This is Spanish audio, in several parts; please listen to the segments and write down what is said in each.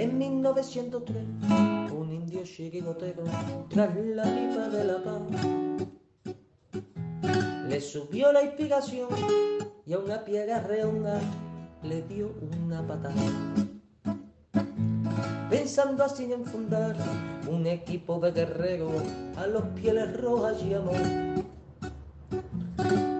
En 1903, un indio chirigotero, tras la pipa de la paz, le subió la inspiración y a una piedra redonda le dio una patada. Pensando así en fundar un equipo de guerreros a los pieles rojas llamó.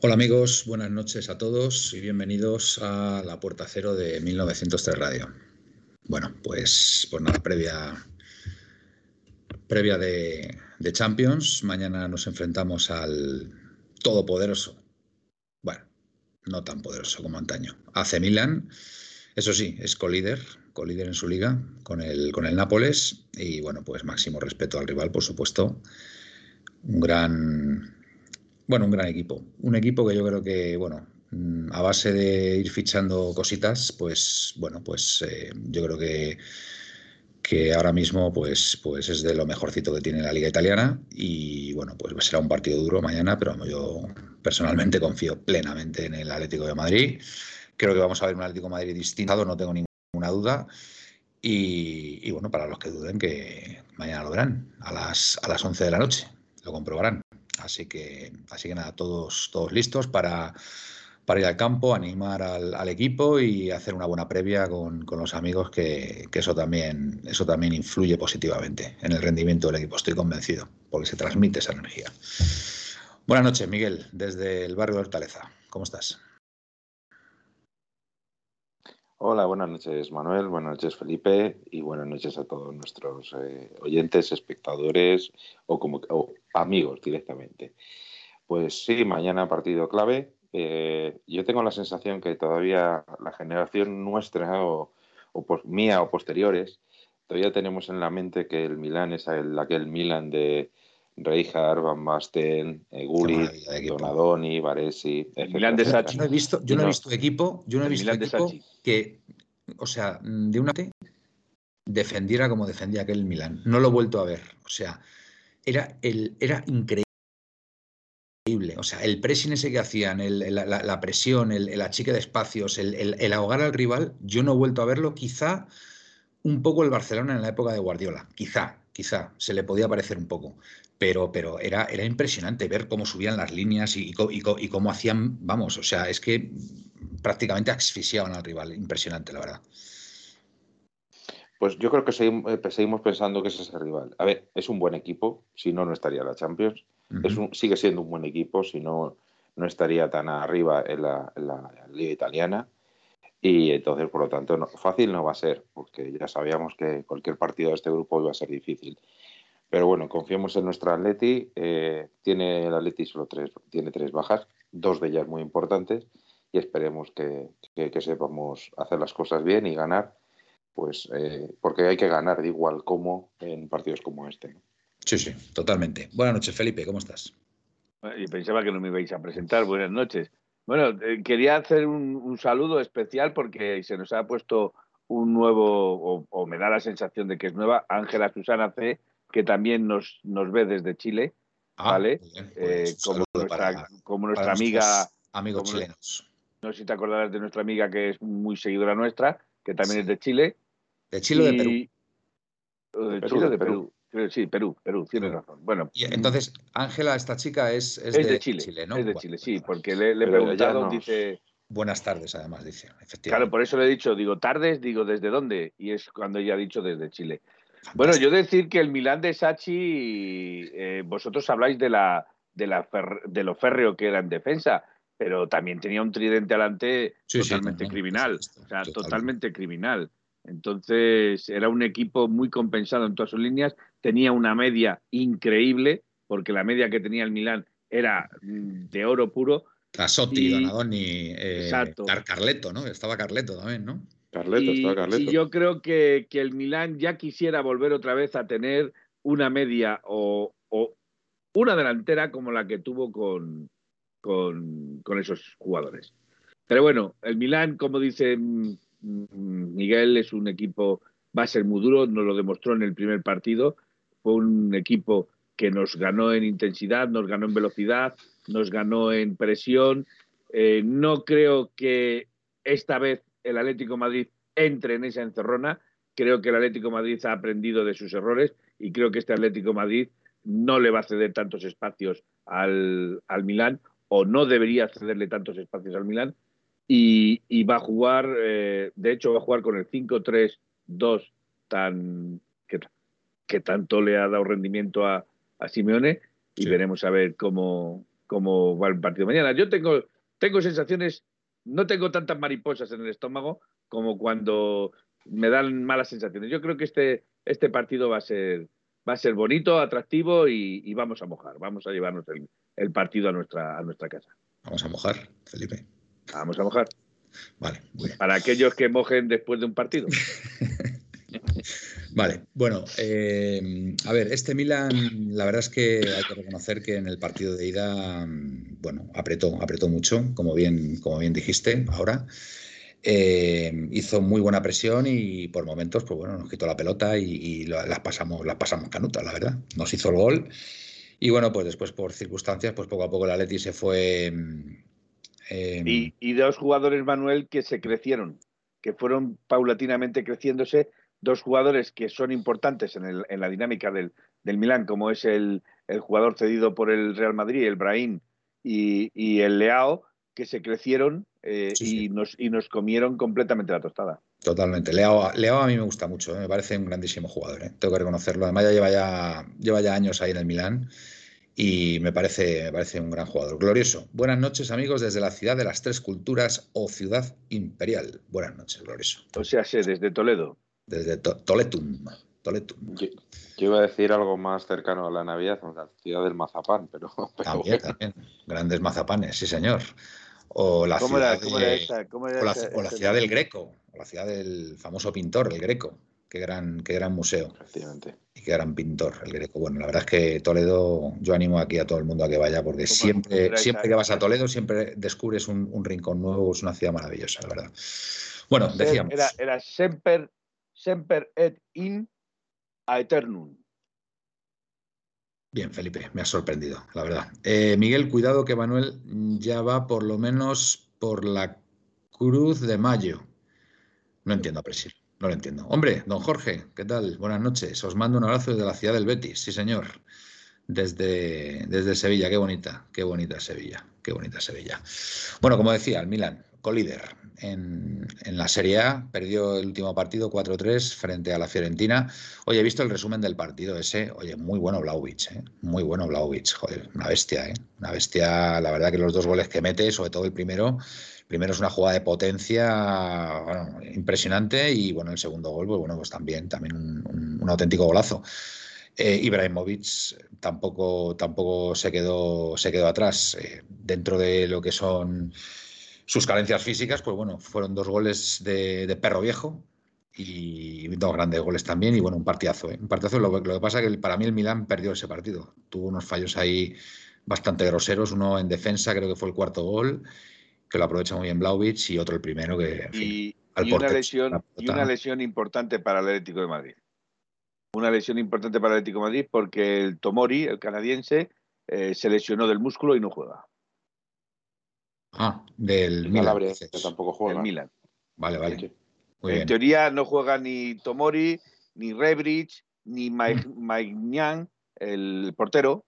Hola amigos, buenas noches a todos y bienvenidos a la Puerta Cero de 1903 Radio. Bueno, pues, pues nada, previa, previa de, Champions. Mañana nos enfrentamos al todopoderoso, bueno, no tan poderoso como antaño, AC Milan. Eso sí, es colíder, colíder en su liga con el, con el Nápoles y bueno, pues máximo respeto al rival, por supuesto. Un gran, bueno, un gran equipo. Un equipo que yo creo que, bueno, mm, a base de ir fichando cositas, pues, bueno, pues eh, yo creo que, que ahora mismo pues, pues es de lo mejorcito que tiene la Liga Italiana y, bueno, pues será un partido duro mañana, pero yo personalmente confío plenamente en el Atlético de Madrid. Creo que vamos a ver un Atlético de Madrid distinto, no tengo ninguna duda. Y, y, bueno, para los que duden, que mañana lo verán a las, a las 11 de la noche, lo comprobarán. Así que, así que nada, todos, todos listos para, para ir al campo, animar al, equipo y hacer una buena previa con, con los amigos, que, que, eso, también, eso también influye positivamente en el rendimiento del equipo, estoy convencido, porque se transmite esa energía. Buenas noches, Miguel, desde el barrio de Hortaleza. ¿Cómo estás? Hola, buenas noches Manuel, buenas noches Felipe y buenas noches a todos nuestros eh, oyentes, espectadores o, como, o amigos directamente. Pues sí, mañana partido clave. Eh, yo tengo la sensación que todavía la generación nuestra o, mía o posteriores, todavía tenemos en la mente que el Milán es el, aquel Milán de Rijkaard, Van Basten, eh, Gullit, Donadoni, Varesi. El Milán de Sachi. Yo no he visto, yo no he visto equipo, yo no he visto equipo que, o sea, de una defendiera como defendía aquel Milán. No lo he vuelto a ver. O sea, era, el, era increíble. O sea, el pressing ese que hacían, el, la, la, presión, el, el, achique de espacios, el, el, ahogar al rival, yo no he vuelto a verlo. Quizá un poco el Barcelona en la época de Guardiola. Quizá, quizá se le podía parecer un poco. Pero, pero era, era impresionante ver cómo subían las líneas y, y, y, y cómo hacían, vamos, o sea, es que prácticamente asfixiaban al rival. Impresionante, la verdad. Pues yo creo que seguimos, seguimos, pensando que ese es el rival. A ver, es un buen equipo, si no, no estaría la Champions. Uh -huh. es un, sigue siendo un buen equipo, si no, no estaría tan arriba en la, en la, Liga Italiana. Y entonces, por lo tanto, no, fácil no va a ser, porque ya sabíamos que cualquier partido de este grupo iba a ser difícil. Pero bueno, confiemos en nuestra Atleti. Eh, tiene el Atleti solo tres, tiene tres bajas, dos de ellas muy importantes, y esperemos que, que, que sepamos hacer las cosas bien y ganar pues eh, porque hay que ganar de igual como en partidos como este. ¿no? Sí, sí, totalmente. Buenas noches, Felipe, ¿cómo estás? Y pensaba que no me ibais a presentar. Buenas noches. Bueno, eh, quería hacer un, un, saludo especial porque se nos ha puesto un nuevo, o, o, me da la sensación de que es nueva, Ángela Susana C., que también nos, nos ve desde Chile, ah, ¿vale? Bien, pues, eh, como, nuestra, para, como, nuestra, amiga... Amigos como, chilenos. No sé si te acordarás de nuestra amiga que es muy seguidora nuestra, que también sí. es de Chile, ¿De Chile o de Perú? De Perú, Chile de Perú. Perú. Sí, Perú, Perú, tienes razón. Bueno, y entonces, Ángela, esta chica es, es, es de, de, Chile, Chile, ¿no? Es de bueno, Chile, sí, porque le, le he preguntado, no. dice... Buenas tardes, además, dice, efectivamente. Claro, por eso le he dicho, digo, tardes, digo, ¿desde dónde? Y es cuando ella ha dicho desde Chile. Bueno, yo decir que el Milán de Sachi, eh, vosotros habláis de, la, de, la fer, de lo férreo que era en defensa, pero también tenía un tridente delante sí, totalmente sí, criminal. o sea, totalmente. totalmente criminal. Entonces era un equipo muy compensado en todas sus líneas, tenía una media increíble, porque la media que tenía el Milán era mm, de oro puro, Tasotti, Donadoni, eh, Carleto, ¿no? Estaba Carleto también, ¿no? Carleto, estaba Carleto. Y yo creo que, que, el Milán ya quisiera volver otra vez a tener una media o, o una delantera como la que tuvo con, con, con, esos jugadores. Pero bueno, el Milán, como dice Miguel, es un equipo, va a ser muy duro, nos lo demostró en el primer partido, fue un equipo que nos ganó en intensidad, nos ganó en velocidad, nos ganó en presión. Eh, no creo que esta vez el Atlético Madrid entre en esa encerrona. Creo que el Atlético Madrid ha aprendido de sus errores y creo que este Atlético Madrid no le va a ceder tantos espacios al, al Milán o no debería cederle tantos espacios al Milán y, va a jugar, eh, de hecho va a jugar con el 5-3-2 tan que, que, tanto le ha dado rendimiento a, a Simeone y veremos a ver cómo, cómo va el partido mañana. Yo tengo, tengo sensaciones, no tengo tantas mariposas en el estómago como cuando me dan malas sensaciones. Yo creo que este, este partido va a ser va a ser bonito, atractivo y, vamos a mojar. Vamos a llevarnos el, partido a nuestra, a nuestra casa. Vamos a mojar, Felipe. Vamos a mojar. Vale, Para aquellos que mojen después de un partido. Vale, bueno, eh, a ver, este Milan, la verdad es que hay que reconocer que en el partido de ida, bueno, apretó, apretó mucho, como bien, como bien dijiste ahora. Eh, hizo muy buena presión y por momentos, pues bueno, nos quitó la pelota y, las pasamos, las pasamos canutas, la verdad. Nos hizo el gol. Y bueno, pues después por circunstancias, pues poco a poco el Atleti se fue. Eh, y, y, dos jugadores, Manuel, que se crecieron, que fueron paulatinamente creciéndose dos jugadores que son importantes en, la dinámica del, del, Milán, como es el, jugador cedido por el Real Madrid, el Brahim, y, el Leao, que se crecieron eh, y, Nos, y nos comieron completamente la tostada. Totalmente. Leao, a mí me gusta mucho, eh, me parece un grandísimo jugador, eh. tengo que reconocerlo. Además ya lleva, ya lleva ya años ahí en el Milán y me parece, me parece un gran jugador. Glorioso. Buenas noches, amigos, desde la ciudad de las tres culturas o ciudad imperial. Buenas noches, Glorioso. O sea, sé, desde Toledo desde Toletum. Toletum. Yo, iba a decir algo más cercano a la Navidad, la ciudad del mazapán, pero. también, también. Grandes mazapanes, sí, señor. O la ciudad, o la, ciudad del Greco, o la ciudad del famoso pintor, el Greco. Qué gran, qué gran museo. Y qué gran pintor, el Greco. Bueno, la verdad es que Toledo, yo animo aquí a todo el mundo a que vaya, porque siempre, siempre que vas a Toledo, siempre descubres un, rincón nuevo, es una ciudad maravillosa, la verdad. Bueno, decíamos. Era, era Semper semper et in aeternum. Bien, Felipe, me ha sorprendido, la verdad. Eh, Miguel, cuidado que Manuel ya va por lo menos por la Cruz de Mayo. No entiendo, Presil, no lo entiendo. Hombre, don Jorge, ¿qué tal? Buenas noches. Os mando un abrazo desde la ciudad del Betis, sí, señor. Desde, desde Sevilla, qué bonita, qué bonita Sevilla, qué bonita Sevilla. Bueno, como decía, el Milan, colíder en, la Serie A, perdió el último partido 4-3 frente a la Fiorentina. Oye, he visto el resumen del partido ese, oye, muy bueno Blaovic, ¿eh? muy bueno Blaovic, joder, una bestia, ¿eh? una bestia, la verdad que los dos goles que mete, sobre todo el primero, primero es una jugada de potencia impresionante y bueno, el segundo gol, pues bueno, pues también, también un, auténtico golazo. Eh, Ibrahimovic tampoco, tampoco se, quedó, se quedó atrás. Eh, dentro de lo que son sus carencias físicas, pues bueno, fueron dos goles de, perro viejo y dos grandes goles también y bueno, un partidazo. ¿eh? Un partidazo, lo, que pasa es que para mí el Milán perdió ese partido. Tuvo unos fallos ahí bastante groseros, uno en defensa, creo que fue el cuarto gol, que lo aprovecha muy bien Blaovic y otro el primero que... y, una lesión, y una lesión importante para el Atlético de Madrid. Una lesión importante para el Atlético de Madrid porque el Tomori, el canadiense, eh, se lesionó del músculo y no juega. Ah, del Milan. que tampoco juega. Milan. Vale, vale. en teoría no juega ni Tomori, ni Rebrich, ni Maignan, mm. el portero,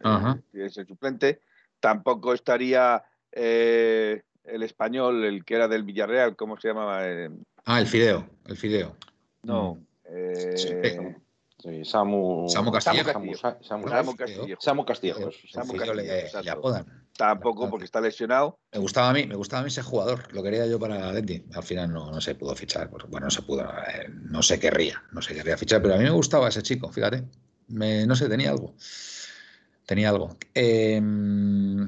eh, que es el suplente. Tampoco estaría eh, el español, el que era del Villarreal, ¿cómo se llamaba? Eh, ah, el Fideo, el Fideo. No. Eh, Samu, Samu Castillo. Samu, Castillo. Samu Castillo. Le, apodan. Tampoco porque está lesionado. Me gustaba a mí, me gustaba a mí ese jugador. Lo quería yo para Leti. Al final no, no se pudo fichar. Pues, bueno, no se pudo. Eh, no se querría. No se querría fichar. Pero a mí me gustaba ese chico, fíjate. Me, no sé, tenía algo. Tenía algo. Em,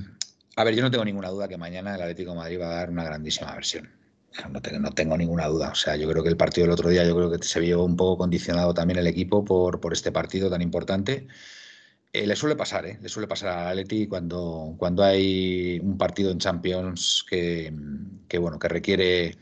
A ver, yo no tengo ninguna duda que mañana el Atlético de Madrid va a dar una grandísima versión. No tengo, no tengo, ninguna duda. O sea, yo creo que el partido del otro día, yo creo que se vio un poco condicionado también el equipo por, por este partido tan importante. Eh, le suele pasar, ¿eh? Le suele pasar al Atleti cuando, cuando hay un partido en Champions que, que bueno, que requiere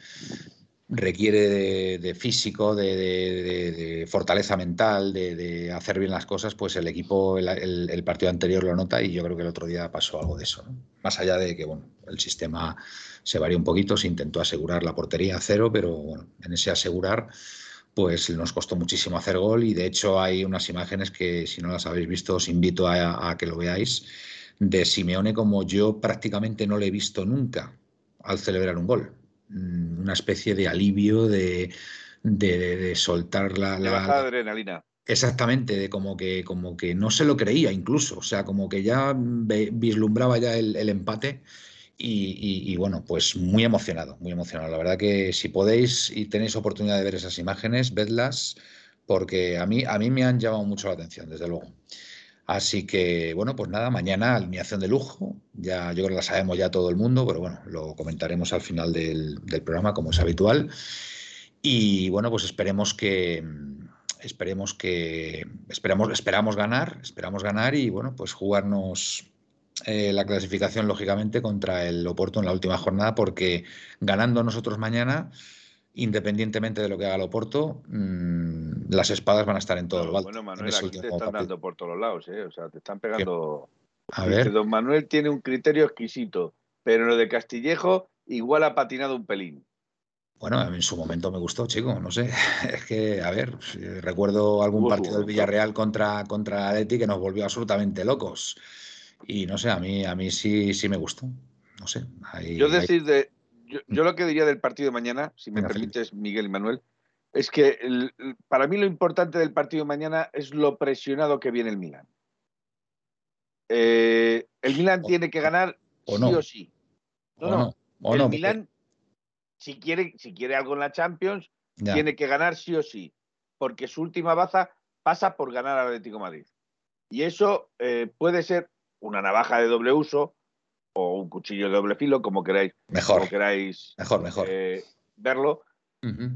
requiere de, físico, de, fortaleza mental, de, hacer bien las cosas, pues el equipo, el, partido anterior lo nota y yo creo que el otro día pasó algo de eso. Más allá de que bueno, el sistema se varió un poquito, se intentó asegurar la portería a cero, pero bueno, en ese asegurar pues nos costó muchísimo hacer gol y de hecho hay unas imágenes que si no las habéis visto os invito a, a que lo veáis de Simeone como yo prácticamente no le he visto nunca al celebrar un gol Mm, una especie de alivio, de, de, soltar la, la, adrenalina. Exactamente, de como que, como que no se lo creía incluso, o sea, como que ya vislumbraba ya el, empate y, bueno, pues muy emocionado, muy emocionado. La verdad que si podéis y tenéis oportunidad de ver esas imágenes, vedlas, porque a mí, a mí me han llamado mucho la atención, desde luego. Así que, bueno, pues nada, mañana alineación de lujo. Ya, yo creo que la sabemos ya todo el mundo, pero bueno, lo comentaremos al final del, programa, como es habitual. Y bueno, pues esperemos que esperemos que esperamos, esperamos ganar, esperamos ganar y bueno, pues jugarnos eh, la clasificación lógicamente contra el Oporto en la última jornada, porque ganando nosotros mañana independientemente de lo que haga el Oporto, mmm, las espadas van a estar en todo el Bueno, Manuel, aquí te están dando por todos lados, ¿eh? O sea, te están pegando. A ver. Don Manuel tiene un criterio exquisito, pero lo de Castillejo igual ha patinado un pelín. Bueno, en su momento me gustó, chico, no sé. Es que, a ver, recuerdo algún partido del Villarreal contra, contra Atleti que nos volvió absolutamente locos. Y no sé, a mí, a mí sí, sí me gustó. No sé. Yo decir de, yo, lo que diría del partido de mañana, si me permites, Miguel y Manuel, es que para mí lo importante del partido de mañana es lo presionado que viene el Milan. Eh, el Milan tiene que ganar sí o sí. No, no. el Milan, si quiere, si quiere algo en la Champions, tiene que ganar sí o sí. Porque su última baza pasa por ganar al Atlético Madrid. Y eso eh, puede ser una navaja de doble uso, o un cuchillo de doble filo, como queráis, mejor, queráis mejor, mejor. Eh, verlo,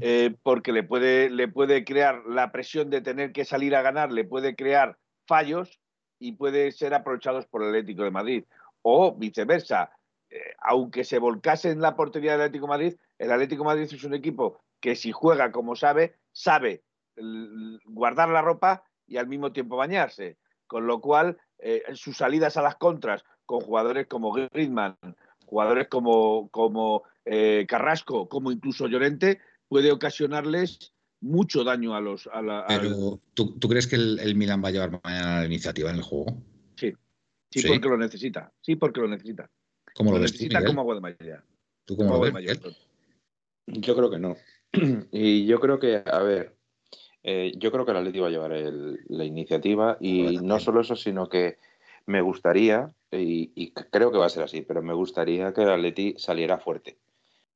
eh, porque le puede, le puede crear la presión de tener que salir a ganar, le puede crear fallos y puede ser aprovechados por el Atlético de Madrid. O viceversa, eh, aunque se volcase en la portería del Atlético de Madrid, el Atlético de Madrid es un equipo que si juega como sabe, sabe guardar la ropa y al mismo tiempo bañarse. Con lo cual, sus salidas a las contras con jugadores como Griezmann, jugadores como, como eh, Carrasco, como incluso Llorente, puede ocasionarles mucho daño a los. A la, Pero, ¿tú, crees que el, Milan va a llevar mañana la iniciativa en el juego? Sí. sí. porque lo necesita. Sí, porque lo necesita. ¿Cómo lo, lo ves necesita como agua de mayoría. ¿Tú cómo lo ves? Yo creo que no. Y yo creo que, a ver, eh, yo creo que el Atleti va a llevar la iniciativa y no solo eso, sino que me gustaría, y, creo que va a ser así, pero me gustaría que el Atleti saliera fuerte.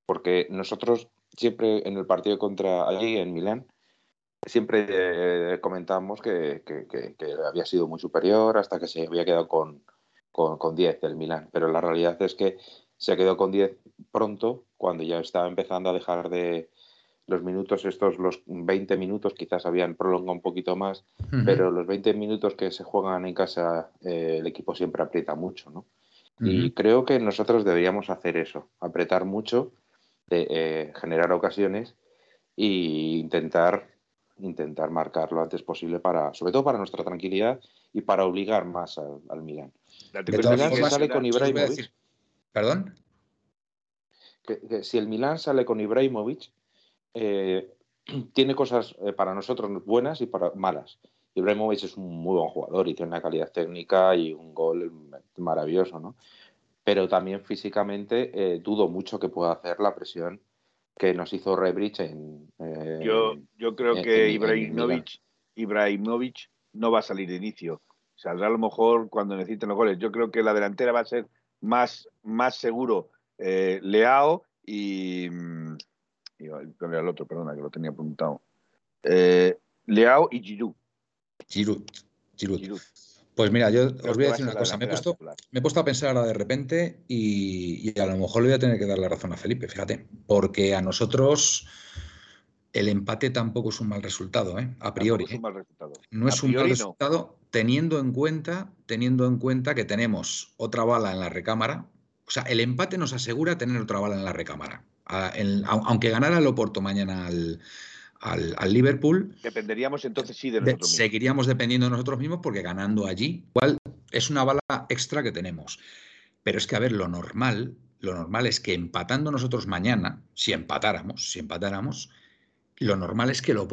Porque nosotros siempre en el partido contra allí en Milán, siempre eh, comentamos que, había sido muy superior hasta que se había quedado con, con, con 10 el Milán. Pero la realidad es que se quedó con 10 pronto, cuando ya estaba empezando a dejar de, los minutos estos, los 20 minutos quizás habían prolongado un poquito más, pero los 20 minutos que se juegan en casa eh, el equipo siempre aprieta mucho, ¿no? Y creo que nosotros deberíamos hacer eso, apretar mucho, eh, generar ocasiones e intentar, intentar marcar lo antes posible para, sobre todo para nuestra tranquilidad y para obligar más al, al Milan. El Milan sale con Ibrahimovic. ¿Perdón? que si el Milan sale con Ibrahimovic, eh, tiene cosas eh, para nosotros buenas y para malas. Ibrahimovic es un muy buen jugador y tiene una calidad técnica y un gol maravilloso, ¿no? Pero también físicamente eh, dudo mucho que pueda hacer la presión que nos hizo Rebrich en. yo, yo creo que Ibrahimovic, Ibrahimovic no va a salir de inicio. Saldrá a lo mejor cuando necesiten los goles. Yo creo que la delantera va a ser más, más seguro Leao y, mm, y al otro, perdona, que lo tenía apuntado. Eh, Leao y Giroud. Giroud. Giroud. Pues mira, yo os voy a decir una cosa. Me he, puesto, me he, puesto, a pensar ahora de repente y, y, a lo mejor le voy a tener que dar la razón a Felipe, fíjate, porque a nosotros el empate tampoco es un mal resultado, ¿eh? a priori. No es un mal resultado. No es un mal resultado teniendo en cuenta, teniendo en cuenta que tenemos otra bala en la recámara. O sea, el empate nos asegura tener otra bala en la recámara. aunque ganara el Oporto mañana al, al, Liverpool. Dependeríamos entonces sí de nosotros mismos. Seguiríamos dependiendo de nosotros mismos porque ganando allí, igual es una bala extra que tenemos. Pero es que, a ver, lo normal, lo normal es que empatando nosotros mañana, si empatáramos, si empatáramos, lo normal es que el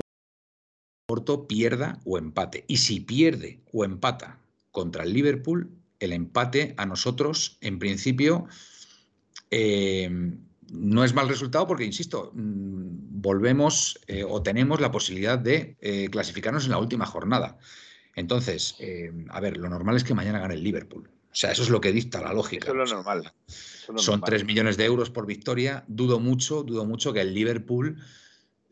Oporto pierda o empate. Y si pierde o empata contra el Liverpool, el empate a nosotros, en principio, eh, no es mal resultado porque, insisto, mm, volvemos eh, o tenemos la posibilidad de eh, clasificarnos en la última jornada. Entonces, a ver, lo normal es que mañana gane el Liverpool. O sea, eso es lo que dicta la lógica. Eso es lo normal. Son 3 millones de euros por victoria. Dudo mucho, dudo mucho que el Liverpool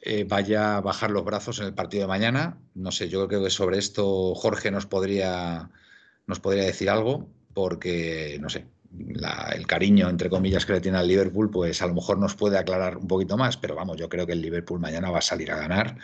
eh, vaya a bajar los brazos en el partido de mañana. No sé, yo creo que sobre esto Jorge nos podría, nos podría decir algo, porque, no sé, el cariño, entre comillas, que le tiene al Liverpool, pues a lo mejor nos puede aclarar un poquito más, pero vamos, yo creo que el Liverpool mañana va a salir a ganar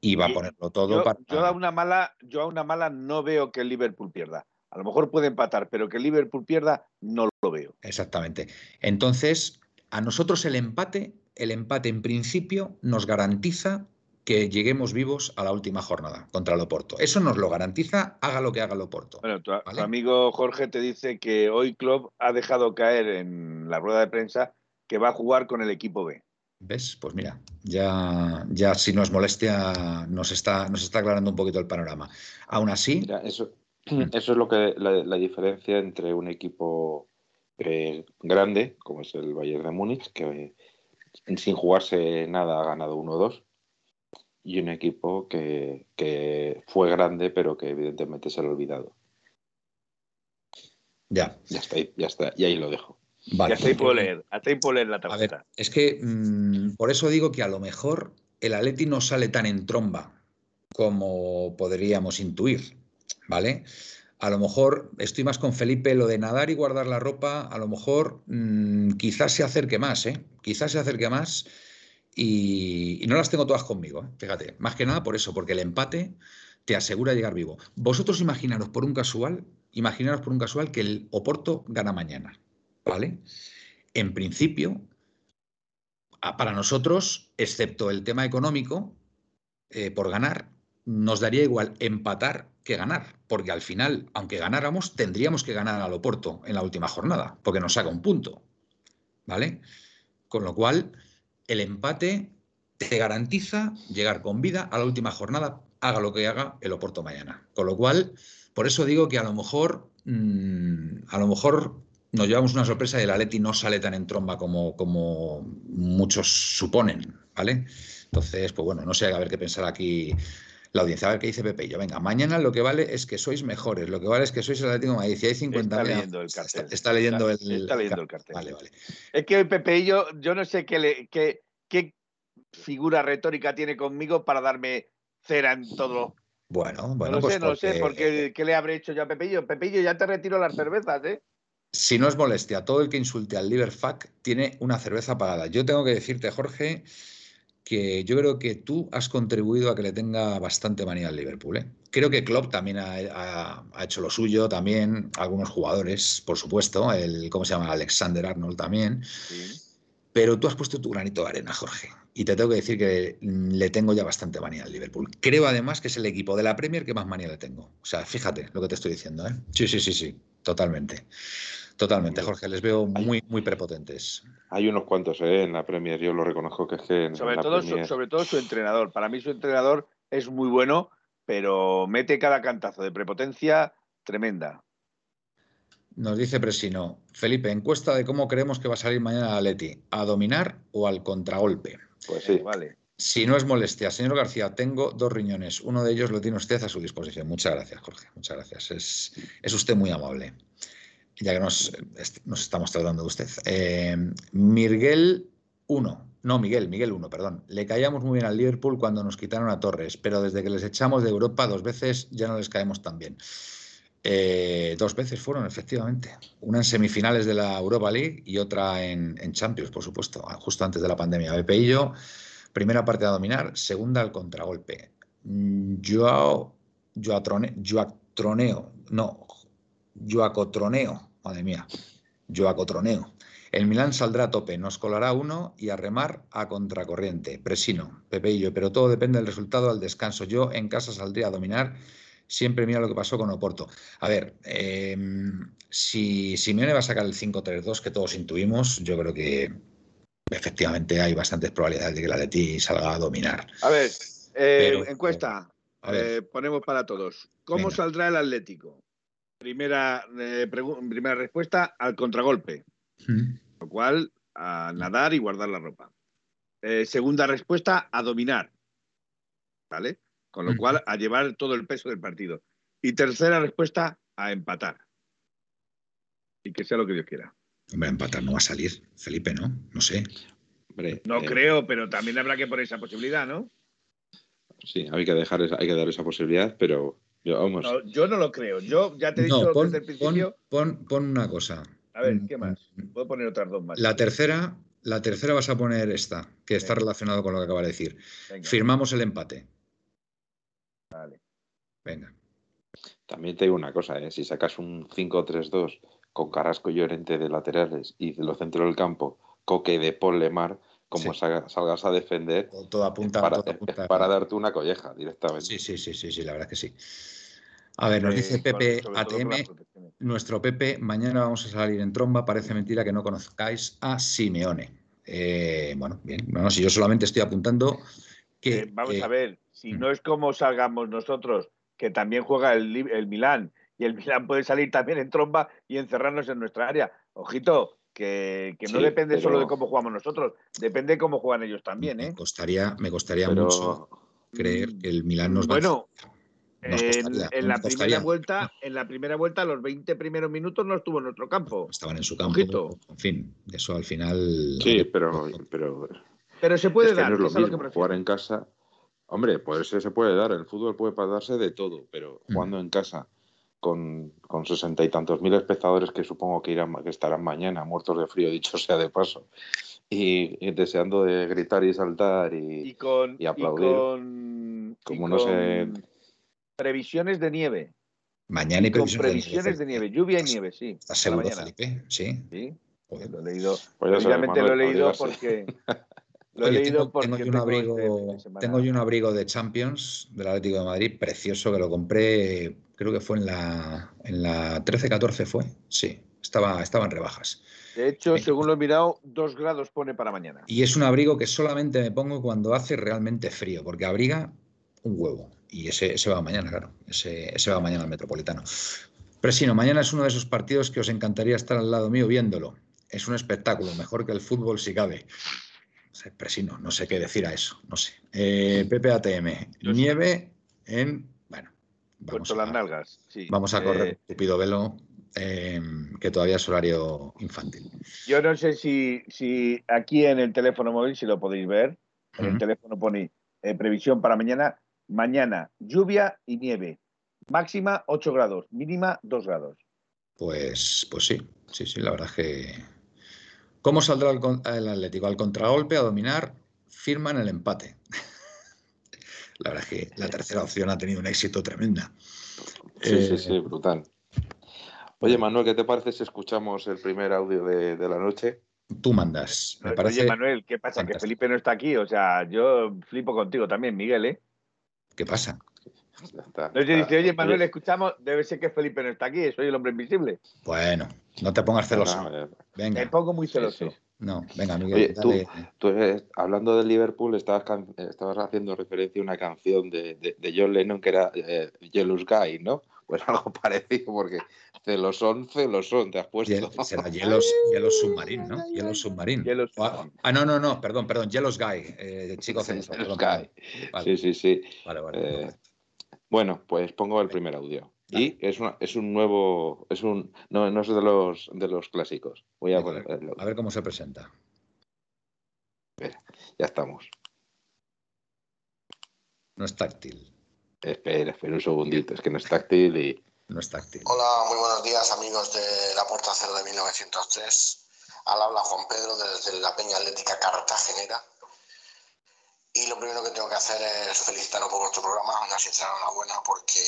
y va a ponerlo todo yo, para... Yo a una mala, yo a una mala no veo que el Liverpool pierda. A lo mejor puede empatar, pero que el Liverpool pierda no lo veo. Exactamente. Entonces, a nosotros el empate el empate en principio nos garantiza que lleguemos vivos a la última jornada contra el Oporto. Eso nos lo garantiza, haga lo que haga el Oporto. Bueno, tu, amigo Jorge te dice que hoy Club ha dejado caer en la rueda de prensa que va a jugar con el equipo B. ¿Ves? Pues mira, ya, ya si nos molestia, nos está, nos está aclarando un poquito el panorama. Aún así. eso, eso es lo que la, diferencia entre un equipo eh, grande, como es el Bayern de Múnich, que sin jugarse nada ha ganado 1-2 y un equipo que, fue grande pero que evidentemente se lo ha olvidado. Ya. Ya está, ya está, y ahí lo dejo. Vale. hasta ahí puedo leer, hasta ahí puedo leer la tarjeta. es que mm, por eso digo que a lo mejor el Atleti no sale tan en tromba como podríamos intuir, ¿vale? A lo mejor estoy más con Felipe, lo de nadar y guardar la ropa, a lo mejor mm, quizás se acerque más, ¿eh? Quizás se acerque más y, no las tengo todas conmigo, ¿eh? fíjate. Más que nada por eso, porque el empate te asegura llegar vivo. Vosotros imaginaros por un casual, imaginaros por un casual que el Oporto gana mañana, ¿vale? En principio, para nosotros, excepto el tema económico, eh, por ganar, nos daría igual empatar que ganar, porque al final, aunque ganáramos, tendríamos que ganar al Oporto en la última jornada, porque nos saca un punto. ¿Vale? Con lo cual, el empate te garantiza llegar con vida a la última jornada, haga lo que haga el Oporto mañana. Con lo cual, por eso digo que a lo mejor, mm, a lo mejor nos llevamos una sorpresa y el Atleti no sale tan en tromba como, muchos suponen, ¿vale? Entonces, pues bueno, no sé, a ver qué pensar aquí la audiencia. A ver qué dice Pepe. Yo, venga, mañana lo que vale es que sois mejores, lo que vale es que sois el Atlético de Madrid. Si hay 50 Está leyendo el cartel. Está, leyendo, el, está leyendo el cartel. Vale, vale. Es que Pepe yo, yo no sé qué, le, qué, qué figura retórica tiene conmigo para darme cera en todo. Bueno, bueno, no lo pues sé, no sé, porque ¿qué le habré hecho yo a Pepillo? Pepillo, ya te retiro las cervezas, ¿eh? Si no es molestia, todo el que insulte al Liverfac tiene una cerveza pagada. Yo tengo que decirte, Jorge, que yo creo que tú has contribuido a que le tenga bastante manía al Liverpool. ¿eh? Creo que Klopp también ha, hecho lo suyo, también algunos jugadores, por supuesto, el, ¿cómo se llama? Alexander Arnold también. Pero tú has puesto tu granito de arena, Jorge. Y te tengo que decir que le tengo ya bastante manía al Liverpool. Creo además que es el equipo de la Premier que más manía le tengo. O sea, fíjate lo que te estoy diciendo. ¿eh? Sí, sí, sí, sí, totalmente. Totalmente, Jorge, les veo muy, muy prepotentes. Hay unos cuantos ¿eh? en la Premier, yo lo reconozco que es que. sobre, todo, sobre todo su entrenador. Para mí su entrenador es muy bueno, pero mete cada cantazo de prepotencia tremenda. Nos dice Presino, Felipe, encuesta de cómo creemos que va a salir mañana la Leti, ¿a dominar o al contragolpe? Pues sí. vale. Si no es molestia, señor García, tengo dos riñones. Uno de ellos lo tiene usted a su disposición. Muchas gracias, Jorge. Muchas gracias. Es, es usted muy amable ya que nos, estamos tratando de usted. Eh, Miguel 1, no, Miguel, Miguel 1, perdón. Le caíamos muy bien al Liverpool cuando nos quitaron a Torres, pero desde que les echamos de Europa dos veces ya no les caemos tan bien. Eh, dos veces fueron, efectivamente. Una en semifinales de la Europa League y otra en, Champions, por supuesto, justo antes de la pandemia. Bepeillo, primera parte a dominar, segunda al contragolpe. Mm, Joao, Joatroneo, no, Joacotroneo, madre mía, Joacotroneo. El Milán saldrá a tope, nos colará uno y a remar a contracorriente. Presino, Pepeillo, pero todo depende del resultado al descanso. Yo en casa saldría a dominar siempre mira lo que pasó con Oporto. A ver, em, si Simeone va a sacar el 5-3-2 que todos intuimos, yo creo que efectivamente hay bastantes probabilidades de que la Leti salga a dominar. A ver, eh, encuesta. Eh, ponemos para todos. ¿Cómo saldrá el Atlético? Primera, eh, primera respuesta al contragolpe. Lo cual, a nadar y guardar la ropa. segunda respuesta, a dominar. ¿Vale? Con lo cual, a llevar todo el peso del partido. Y tercera respuesta, a empatar. Y que sea lo que Dios quiera. Hombre, empatar no va a salir, Felipe, ¿no? No sé. no eh, creo, pero también habrá que poner esa posibilidad, ¿no? Sí, hay que dejar hay que dar esa posibilidad, pero yo, vamos. No, yo no lo creo. Yo ya te he dicho desde el principio. Pon, una cosa. A ver, ¿qué más? Puedo poner otras dos más. La tercera, la tercera vas a poner esta, que está relacionado con lo que acaba de decir. Firmamos el empate. Vale. Venga. También te digo una cosa, ¿eh? si sacas un 5-3-2 con Carrasco y Llorente de laterales y de los centros del campo, Coque de Paul Lemar, como salgas a defender, todo apunta, para, todo apunta. para darte una colleja directamente. Sí, sí, sí, sí, sí, la verdad que sí. A ver, nos dice Pepe ATM, nuestro Pepe, mañana vamos a salir en tromba, parece mentira que no conozcáis a Simeone. Eh, bueno, bien, no, si yo solamente estoy apuntando que... Eh, vamos a ver, si mm. no es como salgamos nosotros, que también juega el, el Milán, y el Milán puede salir también en tromba y encerrarnos en nuestra área. Ojito, que, no depende solo de cómo jugamos nosotros, depende de cómo juegan ellos también. ¿eh? Me costaría, me costaría mucho creer que el Milán nos bueno, en, la primera vuelta, en la primera vuelta, los 20 primeros minutos no estuvo en nuestro campo. Estaban en su campo. En fin, eso al final. Sí, pero, pero, pero se puede dar. No es lo mismo, jugar en casa Hombre, pues se puede dar. El fútbol puede darse de todo, pero mm. jugando en casa con, sesenta y tantos mil espectadores que supongo que irán, que estarán mañana, muertos de frío, dicho sea de paso, y, deseando de gritar y saltar y, y, aplaudir. con, como no sé. Previsiones de nieve. Mañana y previsiones, de, nieve. Lluvia y nieve, sí. ¿Estás seguro, Felipe? Sí. Sí. Lo he leído. Pues obviamente lo he leído porque. tengo, yo un abrigo, tengo un abrigo de Champions del Atlético de Madrid precioso que lo compré, creo que fue en la, en la 13-14 fue, sí, estaba, estaba en rebajas. De hecho, según lo he mirado, dos grados pone para mañana. Y es un abrigo que solamente me pongo cuando hace realmente frío, porque abriga un huevo. Y ese, ese va mañana, claro. Ese, ese va mañana al Metropolitano. Presino, mañana es uno de esos partidos que os encantaría estar al lado mío viéndolo. Es un espectáculo, mejor que el fútbol si cabe. Presino, no sé qué decir a eso, no sé. Eh, PPATM, nieve en. Vamos a, las nalgas. Vamos a correr eh, velo, em, que todavía es horario infantil. Yo no sé si, si aquí en el teléfono móvil, si lo podéis ver, en el teléfono pone eh, previsión para mañana. Mañana, lluvia y nieve. Máxima 8 grados, mínima 2 grados. Pues, pues sí, sí, sí, la verdad es que ¿Cómo saldrá el, Atlético? Al contragolpe, a dominar, firman el empate. la verdad es que la tercera opción ha tenido un éxito tremenda. Sí, sí, sí, brutal. Oye, Manuel, ¿qué te parece si escuchamos el primer audio de, la noche? Tú mandas. Me parece Oye, Manuel, ¿qué pasa? Que Felipe no está aquí. O sea, yo flipo contigo también, Miguel, ¿eh? ¿Qué pasa? No, dice, oye, Manuel, escuchamos, debe ser que Felipe no está aquí, soy el hombre invisible. Bueno, no te pongas celoso. venga. Me pongo muy celoso. No, venga, Miguel. Oye, tú, eh, hablando del Liverpool, estabas, estabas haciendo referencia a una canción de, de, John Lennon que era eh, Jealous Guy, ¿no? Pues algo parecido, porque celosón, celosón, te has puesto. será Yellow, Submarine, ¿no? Yellow Submarine. ah, no, no, no, perdón, perdón, Yellow Guy, eh, chico celoso. Sí, sí, sí. Vale, vale. Eh, bueno, pues pongo el primer audio. Y es, es un nuevo, es un, no, no es de los, de los clásicos. Voy a ponerlo. A ver cómo se presenta. Espera, ya estamos. No es táctil. Espera, espera un segundito, es que no es táctil y... No es táctil. Hola, muy buenos días amigos de la Puerta Cero de 1903. Al habla Juan Pedro desde la Peña Atlética Cartagenera. Y lo primero que tengo que hacer es felicitaros por vuestro programa, una sincera enhorabuena porque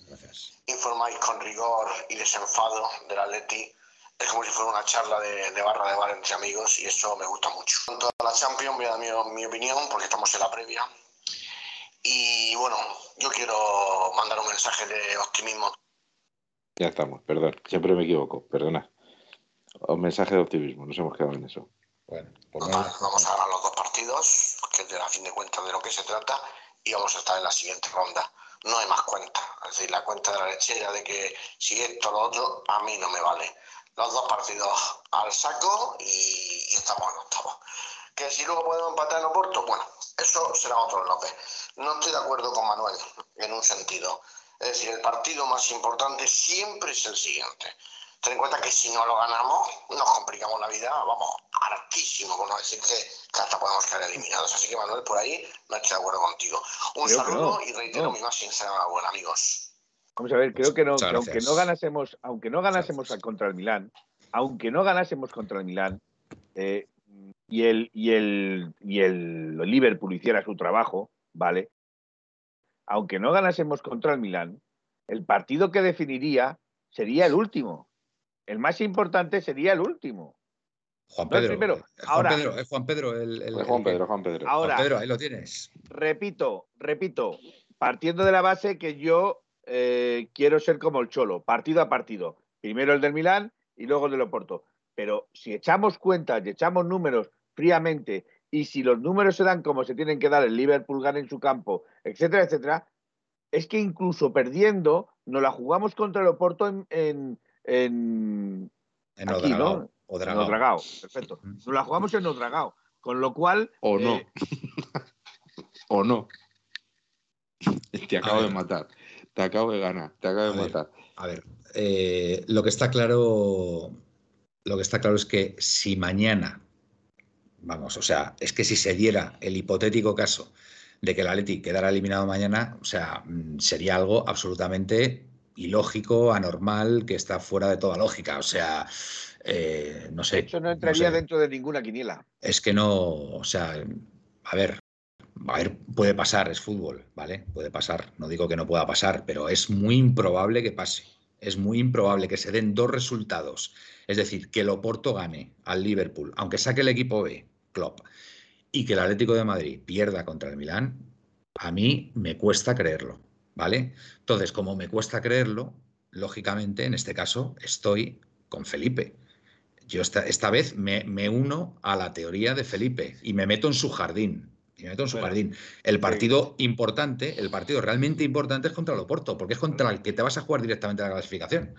Gracias. informáis con rigor y desenfado del Atleti. Es como si fuera una charla de, de barra de bar entre amigos y eso me gusta mucho. En cuanto a la Champions, voy a dar mi, mi opinión porque estamos en la previa. Y bueno, yo quiero mandar un mensaje de optimismo Ya estamos, perdón. Siempre me equivoco, perdona. Un mensaje de optimismo, nos hemos quedado en eso. Bueno, pues Total, nada. vamos a ganar los dos partidos, a fin de cuentas de lo que se trata, y vamos a estar en la siguiente ronda. No hay más cuenta. Es decir, la cuenta de la lechera de que si esto lo otro, a mí no me vale. Los dos partidos al saco y, y estamos en. Que si luego podemos empatar en Oporto, bueno, eso será otro López. No estoy de acuerdo con Manuel en un sentido. Es decir, el partido más importante siempre es el siguiente. Ten en cuenta que si no lo ganamos, nos complicamos la vida, vamos, hartísimo, por no decir que, hasta podemos quedar eliminados. Así que, Manuel, por ahí no estoy de acuerdo contigo. Un Creo saludo no, y reitero no. mi más sincera enhorabuena, amigos. Vamos a ver, creo que no, que aunque no ganásemos, aunque no ganásemos gracias. contra el Milán, aunque no ganásemos contra el Milán, eh, y el, y el, y el Liverpool hiciera su trabajo, ¿vale? Aunque no ganásemos contra el Milán, el partido que definiría sería el último. El más importante sería el último. Juan No, el Pedro. eh, Juan Ahora- Pedro, es Juan Pedro el, el- Juan Pedro, Juan Pedro. Ahora, Juan Pedro, ahí lo tienes. repito, repito, partiendo de la base que yo eh, quiero ser como el Cholo, partido a partido. Primero el del Milán y luego el del Oporto. Pero si echamos cuentas y echamos números fríamente y si los números se dan como se tienen que dar, el Liverpool gana en su campo, etcétera, etcétera, es que incluso perdiendo nos la jugamos contra el Oporto en, en, en, En Aquí, Odragao. ¿no? en Dragao. Odragao. Perfecto. Nos la jugamos en Odragao. Con lo cual, O no. eh, o no. Te acabo de matar. Te acabo de ganar. Te acabo A de ver. matar. A ver, eh, lo que está claro, lo que está claro es que si mañana, vamos, o sea, es que si se diera el hipotético caso de que el Atleti quedara eliminado mañana, o sea, mm, sería algo absolutamente ilógico, anormal, que está fuera de toda lógica. O sea, eh, no sé. hecho, no entraría sé. dentro de ninguna quiniela. Es que no, o sea, a ver, a ver, puede pasar, es fútbol, ¿vale? Puede pasar, no digo que no pueda pasar, pero es muy improbable que pase. Es muy improbable que se den dos resultados. Es decir, que el Oporto gane al Liverpool, aunque saque el equipo B, Klopp, y que el Atlético de Madrid pierda contra el Milán, a mí me cuesta creerlo, ¿vale? Entonces, como me cuesta creerlo, lógicamente, en este caso, estoy con Felipe. Yo esta, esta vez me, me uno a la teoría de Felipe y me meto en su jardín. Y me meto en su Bueno, jardín. El partido importante, el partido realmente importante es contra el Oporto, porque es contra el que te vas a jugar directamente a la clasificación.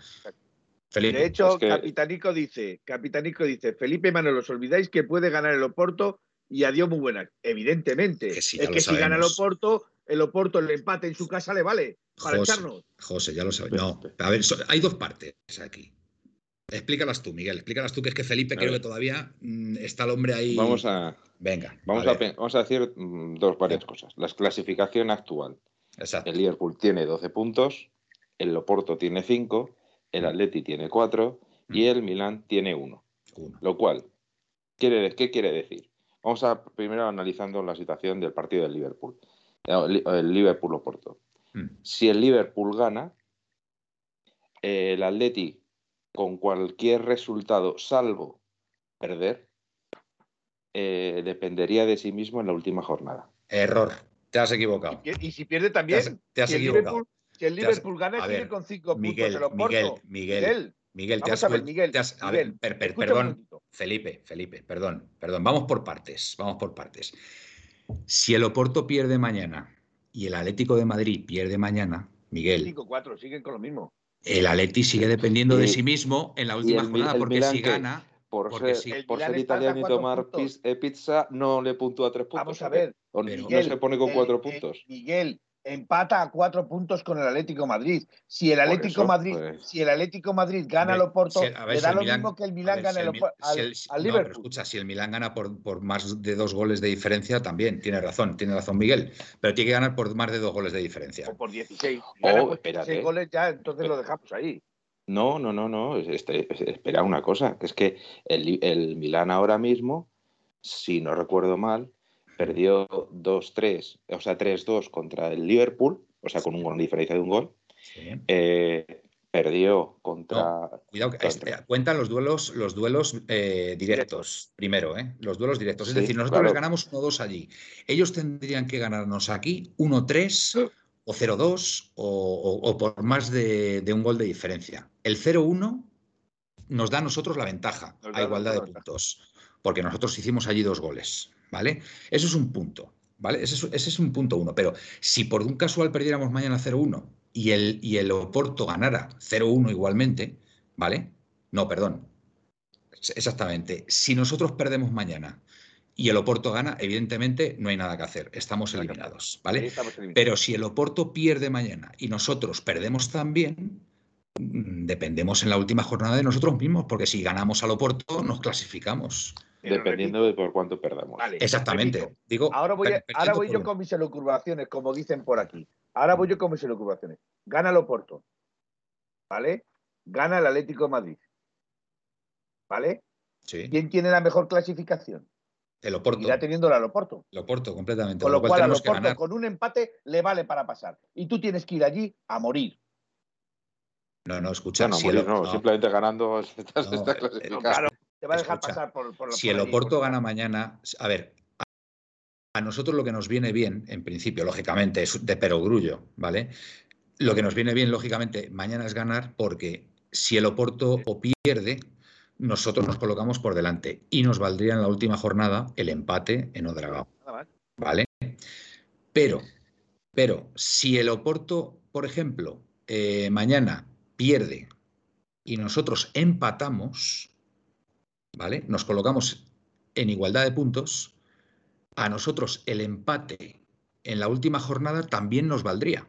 Felipe. De hecho, es que- Capitanico dice, Capitanico dice, Felipe Manuel, os olvidáis que puede ganar el Oporto y adiós muy buena. Evidentemente, Que sí, es que si gana el. Oporto, el Oporto el empate en su casa le vale para José, echarnos. José, ya lo sabes. No, a ver, so- hay dos partes aquí. Explícalas tú, Miguel. Explícalas tú, que es que Felipe A creo ver. que todavía mm, está el hombre ahí. Vamos a, Venga. vamos a, vamos decir mm, dos varias cosas. La clasificación actual. Exacto. El Liverpool tiene 12 puntos, el Oporto tiene 5, el Atleti tiene 4 y el Milán tiene 1. Uno. Lo cual, quiere, ¿qué quiere decir? Vamos a primero analizando la situación del partido del Liverpool. El, el Liverpool-Oporto. Mm. Si el Liverpool gana, eh, el Atleti con cualquier resultado, salvo perder, eh, dependería de sí mismo en la última jornada. Error. Te has equivocado. Y, y si pierde Te también, has, te has si el equivocado. Liverpool, si el Te has- Liverpool gana, sigue ver, con cinco Miguel, puntos el Oporto. Miguel, Miguel, Miguel, te has a ver, Miguel, te has- a ver, Miguel, per- per- un perdón. Felipe, Felipe, perdón, perdón, vamos por partes, vamos por partes. Si el Oporto pierde mañana y el Atlético de Madrid pierde mañana, Miguel, 5-4, siguen con lo mismo. el Atleti sigue dependiendo de Y- sí mismo en la última el jornada, el porque si que- gana, Por Porque ser, por italiano y tomar eh, pizza, no le puntúa tres puntos. Vamos a ver, ¿O Pero- no se pone con el- cuatro puntos. Miguel, empata a cuatro puntos con el Atlético Madrid. Si el Atlético eso, Madrid, pues. si el Atlético Madrid gana al Oporto, si le si da lo mismo que el Milán gana si el Mi- Opor- si al- el- si- al no, pero Liverpool. escucha, si el Milán gana por, por más de dos goles de diferencia, también tiene razón, tiene razón Miguel, pero tiene que ganar por más de dos goles de diferencia. o por 16. Si Oh, gana por espérate. 16 goles ya, entonces lo dejamos ahí. No, no, no, no. es- este- es- espera una cosa, que es que el, el Milán ahora mismo, si no recuerdo mal, perdió 2-3, o sea, 3-2 contra el Liverpool, o sea, con un gol de diferencia de un gol. Sí. Eh, perdió contra. Cuidado, que contra- este, cuentan los duelos, los duelos eh, directos, primero, ¿eh? Los duelos directos. Es Sí, decir, nosotros claro. les ganamos 1-2 allí. Ellos tendrían que ganarnos aquí 1-3 o 0-2 o, o- o por más de, de un gol de diferencia. El 0-1 nos da a nosotros la ventaja Nos a igualdad de puntos, porque nosotros hicimos allí dos goles, ¿vale? Eso es un punto, ¿vale? Ese es, ese es un punto uno. Pero si por un casual perdiéramos mañana 0-1 y el, y el Oporto ganara 0-1 igualmente, ¿vale? No, perdón. Exactamente. Si nosotros perdemos mañana y el Oporto gana, evidentemente no hay nada que hacer. Estamos eliminados, ¿vale? estamos eliminados. Pero si el Oporto pierde mañana y nosotros perdemos también, mm, dependemos en la última jornada de nosotros mismos, porque si ganamos al Oporto nos clasificamos. Dependiendo de por cuánto perdamos. Vale, Exactamente. Digo, Ahora voy, a- ahora voy yo uno. con mis elucubraciones, como dicen por aquí. Ahora voy yo con mis elucubraciones. Gana el Oporto. ¿Vale? Gana el Atlético de Madrid. ¿Vale? Sí, ¿Quién tiene la mejor clasificación? el Oporto. Irá teniendo el Oporto. El Oporto, completamente. Con lo cual, al Oporto con un empate le vale para pasar. Y tú tienes que ir allí a morir. No, no, escucha. Ya no, si el, no, no, simplemente ganando estás, No, estás eh, clasificado. Claro, te va a dejar Escucha, pasar por, por si por el Oporto por- gana mañana, a ver, a, nosotros lo que nos viene bien, en principio, lógicamente, es de perogrullo, ¿vale? Lo que nos viene bien, lógicamente, mañana es ganar porque si el Oporto o pierde, nosotros nos colocamos por delante y nos valdría en la última jornada el empate en Odragao. ¿vale? Pero, pero, si el Oporto, por ejemplo, eh, mañana pierde y nosotros empatamos, ¿vale? Nos colocamos en igualdad de puntos, a nosotros el empate en la última jornada también nos valdría,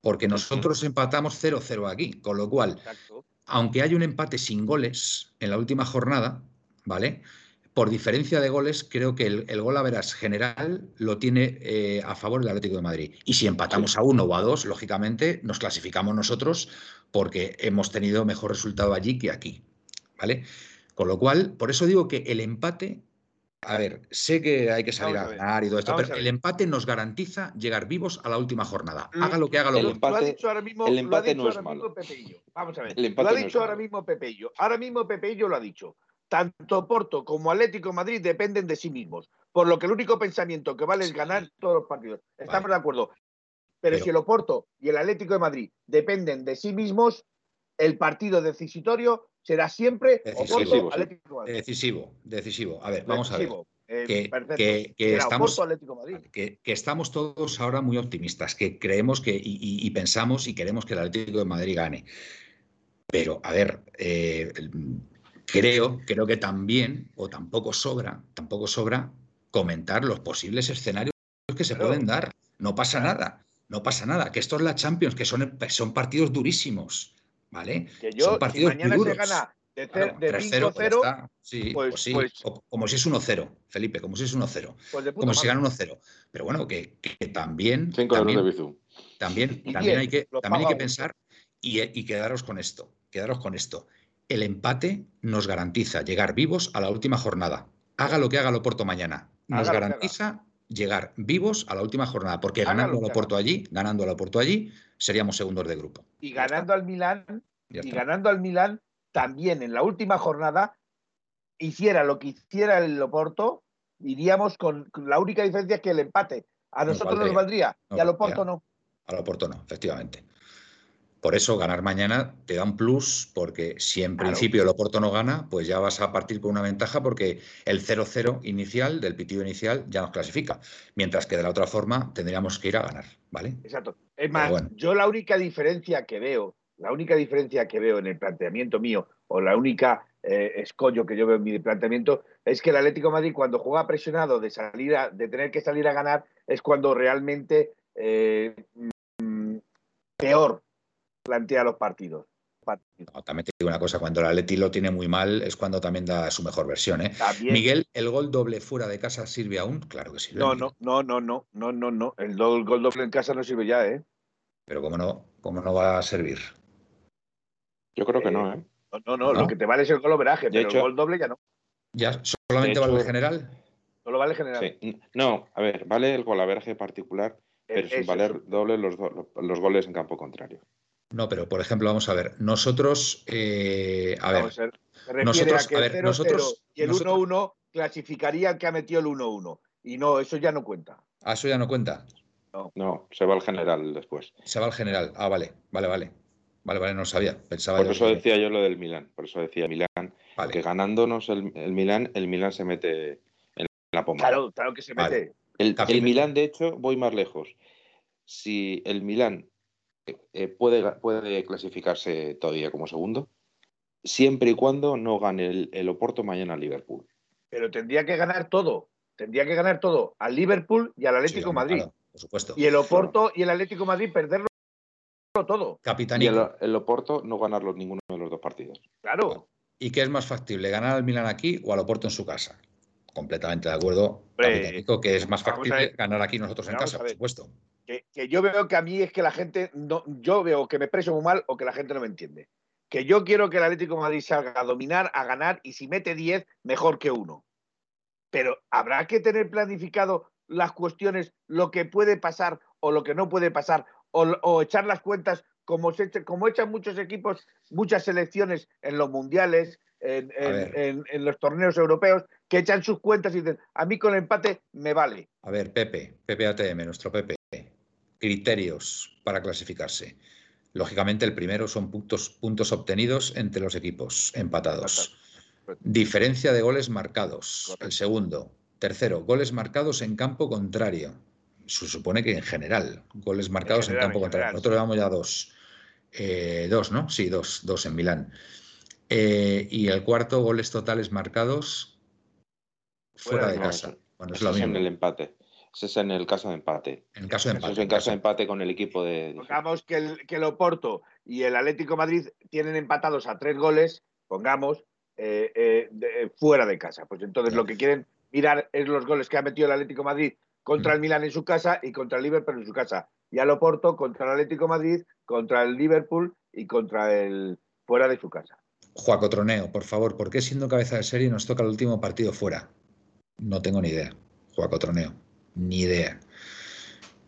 porque nosotros empatamos 0-0 aquí, con lo cual, Exacto. aunque hay un empate sin goles en la última jornada, ¿vale? Por diferencia de goles, creo que el, el gol a veras general lo tiene eh, a favor el Atlético de Madrid. Y si empatamos a uno o a dos, lógicamente nos clasificamos nosotros porque hemos tenido mejor resultado allí que aquí. ¿Vale? Con lo cual, por eso digo que el empate, a ver, sé que hay que salir Vamos a ganar y todo esto, vamos pero el empate nos garantiza llegar vivos a la última jornada. Lo- Haga lo que haga lo el bueno. lo ha empate- dicho ahora mismo, el lo ha empate dicho no es ahora mismo malo. Pepeillo. Vamos a ver. El Lo empate ha no es dicho ahora malo. mismo Pepeillo. Ahora mismo Pepeillo lo ha dicho. Tanto Porto como Atlético de Madrid dependen de sí mismos. Por lo que el único pensamiento que vale es ganar todos los partidos. Estamos Vale. de acuerdo. Pero, Pero- si el Oporto y el Atlético de Madrid dependen de sí mismos, el partido decisitorio será siempre Decisivo, Oporto. Atlético Madrid. Decisivo, decisivo. A ver, vamos a ver. Eh, que- que- estamos- Oporto, Madrid. que, que estamos todos ahora muy optimistas, que creemos que y, y- y pensamos y queremos que el Atlético de Madrid gane. Pero, a ver, eh, creo, creo que también, o tampoco sobra, tampoco sobra comentar los posibles escenarios que se pueden dar. No pasa nada, no pasa nada. Que esto es la Champions, que son, son partidos durísimos, ¿vale? Que yo, son si partidos muy mañana se duros. gana de, Claro, de 3-0, pues ya 5-0, está. Sí, pues- pues, sí. pues- O como si es 1-0, Felipe, como si es 1-0 pues como si gana 1-0. Pero bueno, que, que también, también, de también, también hay que, también hay que pensar y, y quedaros con esto, quedaros con esto. El empate nos garantiza llegar vivos a la última jornada. Haga lo que haga el Oporto mañana. Nos Haga lo que garantiza llegar vivos a la última jornada, porque ganando al Oporto allí, ganando al Oporto allí, seríamos segundos de grupo. Y ganando al Milán, y ganando al Milán, también en la última jornada, hiciera lo que hiciera el Oporto, iríamos con la única diferencia que el empate. A Nos nosotros nos valdría. valdría, Nos y al Oporto valdría. no. Al Oporto no, efectivamente. Por eso ganar mañana te da un plus, porque si en Claro. principio el Oporto no gana, pues ya vas a partir con una ventaja porque el 0-0 inicial, del pitido inicial, ya nos clasifica. Mientras que de la otra forma tendríamos que ir a ganar, ¿vale? Exacto. Es más, bueno. yo la única diferencia que veo, la única diferencia que veo en el planteamiento mío, o la única eh, escollo que yo veo en mi planteamiento, es que el Atlético de Madrid, cuando juega presionado de salir a- de tener que salir a ganar, es cuando realmente eh, mm, peor plantea los partidos. también te digo una cosa, cuando el Atleti lo tiene muy mal es cuando también da su mejor versión. ¿eh? Miguel, ¿el gol doble fuera de casa sirve aún? Claro que sirve. No, no, no, no, no, no, no, no. El gol doble en casa no sirve ya, ¿eh? Pero ¿cómo no, cómo no va a servir? Yo creo que no, ¿eh? No, no, lo que te vale es el gol overaje, pero el gol doble ya no. ¿Ya solamente vale el general? Solo vale general. No, a ver, vale el golaveraje particular, pero sin valer doble los, los, goles en campo contrario. No, pero por ejemplo, vamos a ver, nosotros, eh, a ver, nosotros, a, ver, nosotros y el 1-1 clasificaría que ha metido el 1-1 y no, eso ya no cuenta. Ah, eso ya no cuenta. No. no, se va al general después. Se va al general. Ah, vale, vale, vale. Vale, vale, no sabía. Pensaba por eso decía yo lo del Milán. Por eso decía Milán. Que ganándonos el, el Milán, el Milán se mete la Claro, claro que se mete. El, Milán, de hecho, voy más lejos. Si el Milán eh, puede, puede clasificarse todavía como segundo, siempre y cuando no gane el, Oporto mañana al Liverpool. Pero tendría que ganar todo. Tendría que ganar todo al Liverpool y al Atlético Madrid. por supuesto. Y el Oporto y el Atlético Madrid perderlo todo. Y el, Oporto no ganarlo ninguno de los dos partidos. Claro. ¿Y qué es más factible, ganar al Milán aquí o al Oporto en su casa? completamente de acuerdo, que es más factible ganar aquí nosotros en casa, por supuesto. Que, yo veo que a mí es que la gente, no, yo veo que me expreso muy mal o que la gente no me entiende. Que yo quiero que el Atlético de Madrid salga a dominar, a ganar y si mete 10, mejor que uno. Pero habrá que tener planificado las cuestiones, lo que puede pasar o lo que no puede pasar, o, echar las cuentas como, se, como echan muchos equipos, muchas selecciones en los mundiales, en, los torneos europeos que echan sus cuentas y dicen, a mí con el empate me vale. A ver, Pepe, Pepe ATM, nuestro Pepe, criterios para clasificarse. Lógicamente, el primero son puntos, puntos obtenidos entre los equipos empatados. Diferencia de goles marcados. El segundo. Tercero, goles marcados en campo contrario. Se supone que en general, goles marcados en, campo contrario. Nosotros llevamos ya dos. Eh, dos, ¿no? Sí, dos, dos en Milán. Eh, y el cuarto, goles totales marcados fuera, de casa. Bueno, es lo mismo. en el empate. Ese es en el caso de empate. En caso de empate. es en caso de empate con el equipo de. Pongamos que el, que el Oporto y el Atlético Madrid tienen empatados a tres goles, pongamos, eh, eh, fuera de casa. Pues entonces lo que quieren mirar es los goles que ha metido el Atlético Madrid contra el Milan en su casa y contra el Liverpool en su casa. Y al Oporto contra el Atlético Madrid, contra el Liverpool y contra el fuera de su casa. Juaco Troneo, por favor, ¿por qué siendo cabeza de serie nos toca el último partido fuera? No tengo ni idea. Juaco Troneo, ni idea.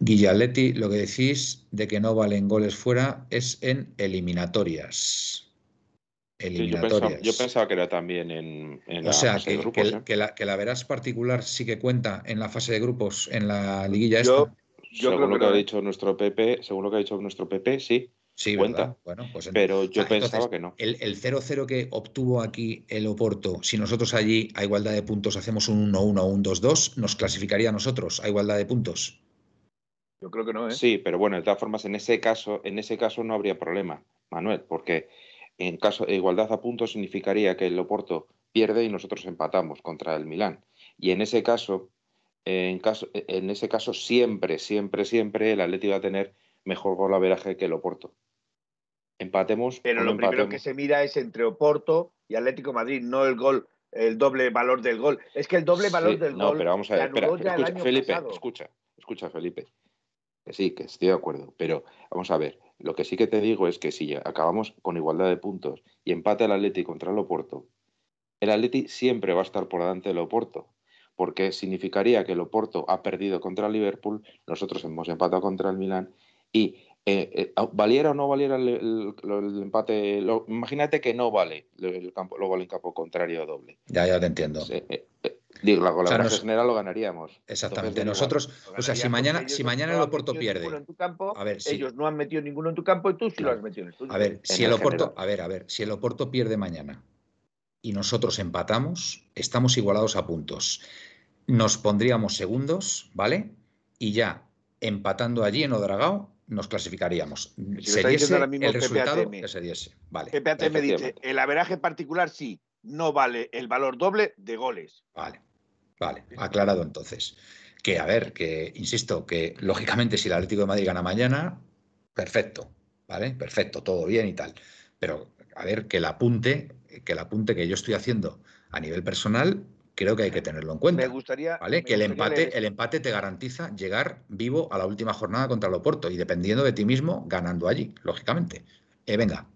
Guillaletti, lo que decís de que no valen goles fuera es en eliminatorias. Eliminatorias. yo, pensaba, que era también en, o sea, que, ¿eh? que, la, que, la, verás particular sí que cuenta en la fase de grupos, en la liguilla yo, esta. Yo según lo que ha dicho nuestro Pepe, según lo que ha dicho nuestro Pepe, sí. Sí, cuenta. Bueno, pues pero yo pensaba que no. El 0-0 que obtuvo aquí el Oporto, si nosotros allí a igualdad de puntos hacemos un 1-1 o un 2-2, ¿nos clasificaría a nosotros a igualdad de puntos? Yo creo que no, ¿eh? Sí, pero bueno, de todas formas, en ese caso, en ese caso no habría problema, Manuel, porque en caso de igualdad a puntos significaría que el Oporto pierde y nosotros empatamos contra el Milán. Y en ese caso, en, caso, en ese caso siempre, siempre, siempre el Atleti va a tener mejor golaveraje que el Oporto. Empatemos. Pero lo primero que se mira es entre Oporto y Atlético Madrid, no el gol, el doble valor del gol. Es que el doble valor del no, gol. pero vamos a ver, escucha, Felipe, escucha, escucha, Felipe. Que sí, que estoy de acuerdo. Pero vamos a ver, lo que sí que te digo es que si acabamos con igualdad de puntos y empate el Atleti contra el Oporto, el Atleti siempre va a estar por delante del Oporto porque significaría que el Oporto ha perdido contra el Liverpool, nosotros hemos empatado contra el Milán y eh, eh, ¿valiera o no valiera el, empate? imagínate que no vale el campo, lo vale en campo contrario doble. Ya, ya te entiendo. Eh, digo, la, con general lo ganaríamos. Exactamente. Nosotros, o sea, si mañana, si mañana el Oporto pierde. a ver, ellos no han metido ninguno en tu campo y tú sí lo has metido en el tuyo. A ver, si el, Oporto, a ver, a ver, si el Oporto pierde mañana y nosotros empatamos, estamos igualados a puntos. Nos pondríamos segundos, ¿vale? Y ya empatando allí en Odragao, nos clasificaríamos. Se diese el resultado que se diese. Vale. PPATM dice, el averaje particular sí, no vale el valor doble de goles. Vale, vale, aclarado entonces. Que, a ver, que, insisto, que lógicamente si el Atlético de Madrid gana mañana, perfecto, ¿vale? Perfecto, todo bien y tal. Pero, a ver, que el apunte, que el apunte que yo estoy haciendo a nivel personal, creo que hay que tenerlo en cuenta. Me gustaría. ¿vale? que el empate, el empate te garantiza llegar vivo a la última jornada contra el Oporto y dependiendo de ti mismo, ganando allí, lógicamente. Eh, venga.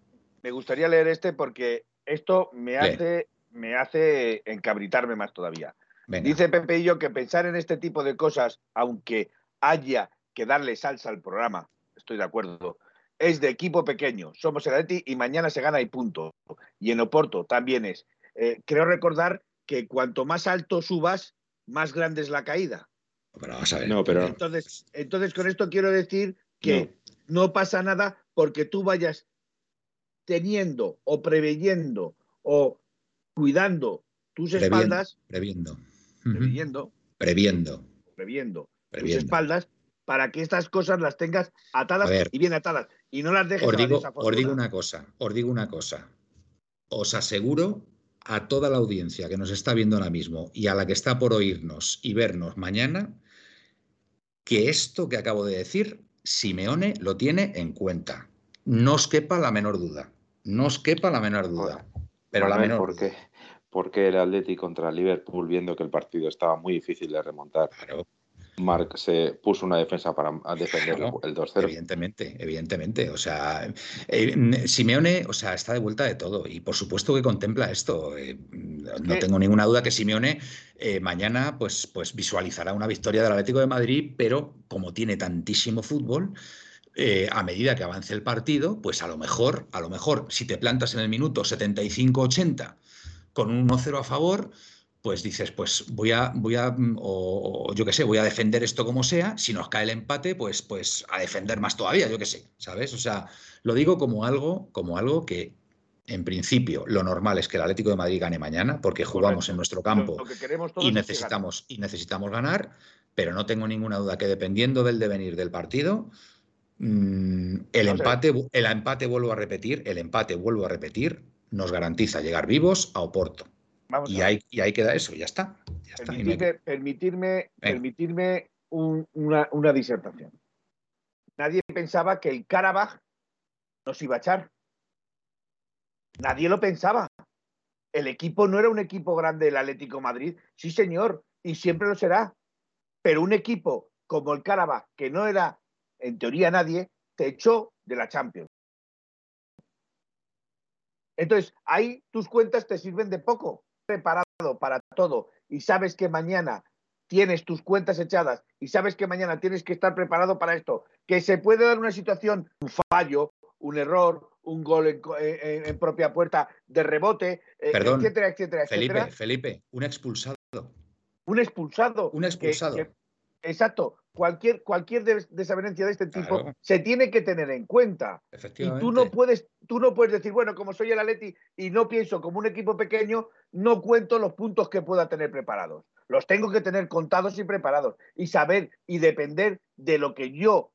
Me gustaría leer este porque esto me hace, me hace encabritarme más todavía. Dice Pepe y yo que pensar en este tipo de cosas, aunque haya que darle salsa al programa, estoy de acuerdo, es de equipo pequeño. Somos el Atleti y mañana se gana y punto. Y en Oporto también es. Eh, creo recordar que cuanto más alto subas, más grande es la caída. No, pero... Entonces, entonces, con esto quiero decir que no. pasa nada porque tú vayas teniendo o preveyendo o cuidando tus espaldas. Previendo. Previendo. Previendo. Previendo. Tus espaldas para que estas cosas las tengas atadas y bien atadas y no las dejes os digo, os digo una cosa, os digo una cosa. Os aseguro a toda la audiencia que nos está viendo ahora mismo y a la que está por oírnos y vernos mañana que esto que acabo de decir, Simeone lo tiene en cuenta. No os quepa la menor duda. No os quepa la menor duda. Pero la menor. ¿Por qué? Porque el Atleti contra el Liverpool, viendo que el partido estaba muy difícil de remontar, claro. Mark se puso una defensa para defender el 2-0. Evidentemente, evidentemente. O sea, eh, Simeone, o sea, está de vuelta de todo y por supuesto que contempla esto. Eh, no tengo ninguna duda que Simeone eh, mañana pues, pues visualizará una victoria del Atlético de Madrid, pero como tiene tantísimo fútbol, a medida que avance el partido, pues a lo mejor, a lo mejor, si te plantas en el minuto 75-80 con un 1-0 a favor, pues dices, pues voy a, voy a, mm, o, yo qué sé, voy a defender esto como sea, si nos cae el empate, pues, pues a defender más todavía, yo qué sé, ¿sabes? O sea, lo digo como algo, como algo que en principio lo normal es que el Atlético de Madrid gane mañana, porque jugamos en nuestro campo y necesitamos, y necesitamos ganar, pero no tengo ninguna duda que dependiendo del devenir del partido, mm, el, empate, el empate, vuelvo a repetir, el empate, vuelvo a repetir, nos garantiza llegar vivos a Oporto y, ahí, y, queda eso, ya está. permitirme, permitirme, una, disertación. Nadie pensaba que el Karabaj nos iba a echar. Nadie lo pensaba. El equipo no era un equipo grande del Atlético Madrid. Sí, señor, y siempre lo será. Pero un equipo como el Karabaj, que no era en teoría nadie, te echó de la Champions. Entonces, ahí tus cuentas te sirven de poco preparado para todo y sabes que mañana tienes tus cuentas echadas y sabes que mañana tienes que estar preparado para esto, que se puede dar una situación, un fallo, un error, un gol en, propia puerta de rebote, eh, etcétera, etcétera, Felipe, Felipe, un expulsado. Un expulsado. Un expulsado. Exacto. Cualquier, cualquier desavenencia de este tipo se tiene que tener en cuenta. Y tú no puedes, tú no puedes decir, bueno, como soy el Atleti y no pienso como un equipo pequeño, no cuento los puntos que pueda tener preparados. Los tengo que tener contados y preparados. Y saber y depender de lo que yo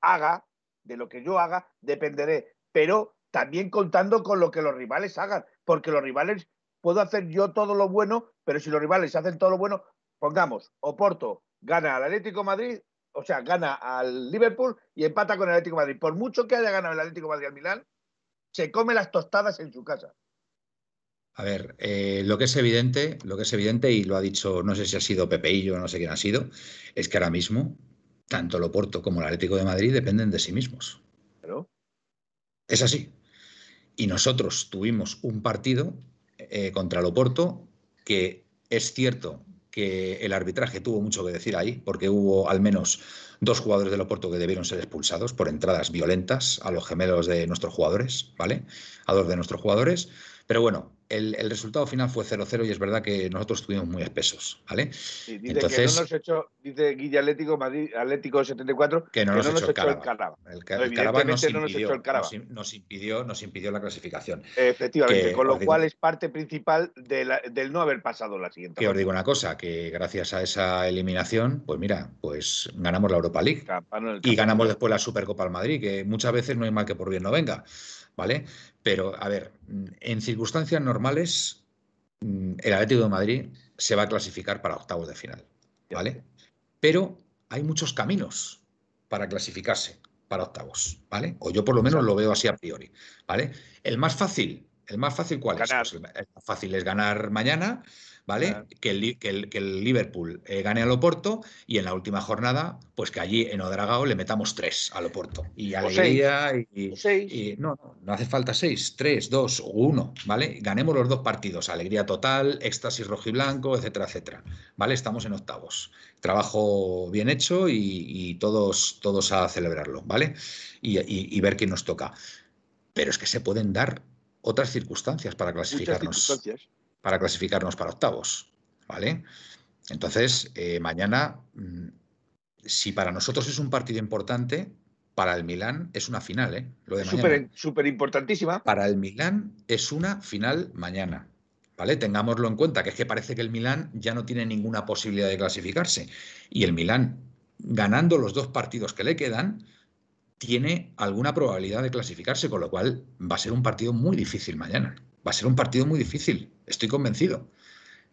haga, de lo que yo haga, dependeré. Pero también contando con lo que los rivales hagan. Porque los rivales, puedo hacer yo todo lo bueno, pero si los rivales hacen todo lo bueno, pongamos, Oporto gana al Atlético Madrid, o sea, gana al Liverpool y empata con el Atlético Madrid. Por mucho que haya ganado el Atlético Madrid al Milán, se come las tostadas en su casa. A ver, eh, lo que es evidente, lo que es evidente, y lo ha dicho, no sé si ha sido Pepeillo o no sé quién ha sido, es que ahora mismo, tanto el Oporto como el Atlético de Madrid dependen de sí mismos. ¿Pero? Es así. Y nosotros tuvimos un partido eh, contra el Oporto que es cierto que el arbitraje tuvo mucho que decir ahí, porque hubo al menos dos jugadores del Oporto que debieron ser expulsados por entradas violentas a los gemelos de nuestros jugadores, ¿vale? A dos de nuestros jugadores. Pero bueno, el, resultado final fue 0-0 y es verdad que nosotros estuvimos muy espesos, ¿vale? dice Entonces, que no nos echó, dice Guille Atlético, Madrid, Atlético 74, que no, nos, echó, el Caraba. El, Caraba nos impidió, nos, impidió, nos, impidió, la clasificación. Efectivamente, con lo cual es parte principal del no haber pasado la siguiente. Que os digo una cosa, que gracias a esa eliminación, pues mira, pues ganamos la Europa League y ganamos después la Supercopa al Madrid, que muchas veces no hay mal que por bien no venga. ¿vale? Pero, a ver, en circunstancias normales, mm, el Atlético de Madrid se va a clasificar para octavos de final, ¿vale? pero hay muchos caminos para clasificarse para octavos, ¿vale? O yo por lo menos lo veo así a priori, ¿vale? El más fácil, el más fácil ¿cuál es? Pues el más fácil es ganar mañana, ¿vale? Que, el, que, el, Liverpool eh, gane al Oporto y en la última jornada, pues que allí en Odragao le metamos tres al Oporto. Y alegría y, y, no, no, hace falta seis, tres, dos o uno, ¿vale? Ganemos los dos partidos, alegría total, éxtasis rojiblanco, etcétera, etcétera. ¿Vale? Estamos en octavos. Trabajo bien hecho y, todos, todos a celebrarlo, ¿vale? Y, ver quién nos toca. Pero es que se pueden dar otras circunstancias para clasificarnos para clasificarnos para octavos, ¿vale? Entonces, eh, mañana, mm, si para nosotros es un partido importante, para el Milán es una final, ¿eh? Lo de Súper importantísima. Para el Milán es una final mañana. ¿Vale? Tengámoslo en cuenta, que es que parece que el Milán ya no tiene ninguna posibilidad de clasificarse. Y el Milán, ganando los dos partidos que le quedan, tiene alguna probabilidad de clasificarse, con lo cual va a ser un partido muy difícil mañana. Va a ser un partido muy difícil, estoy convencido.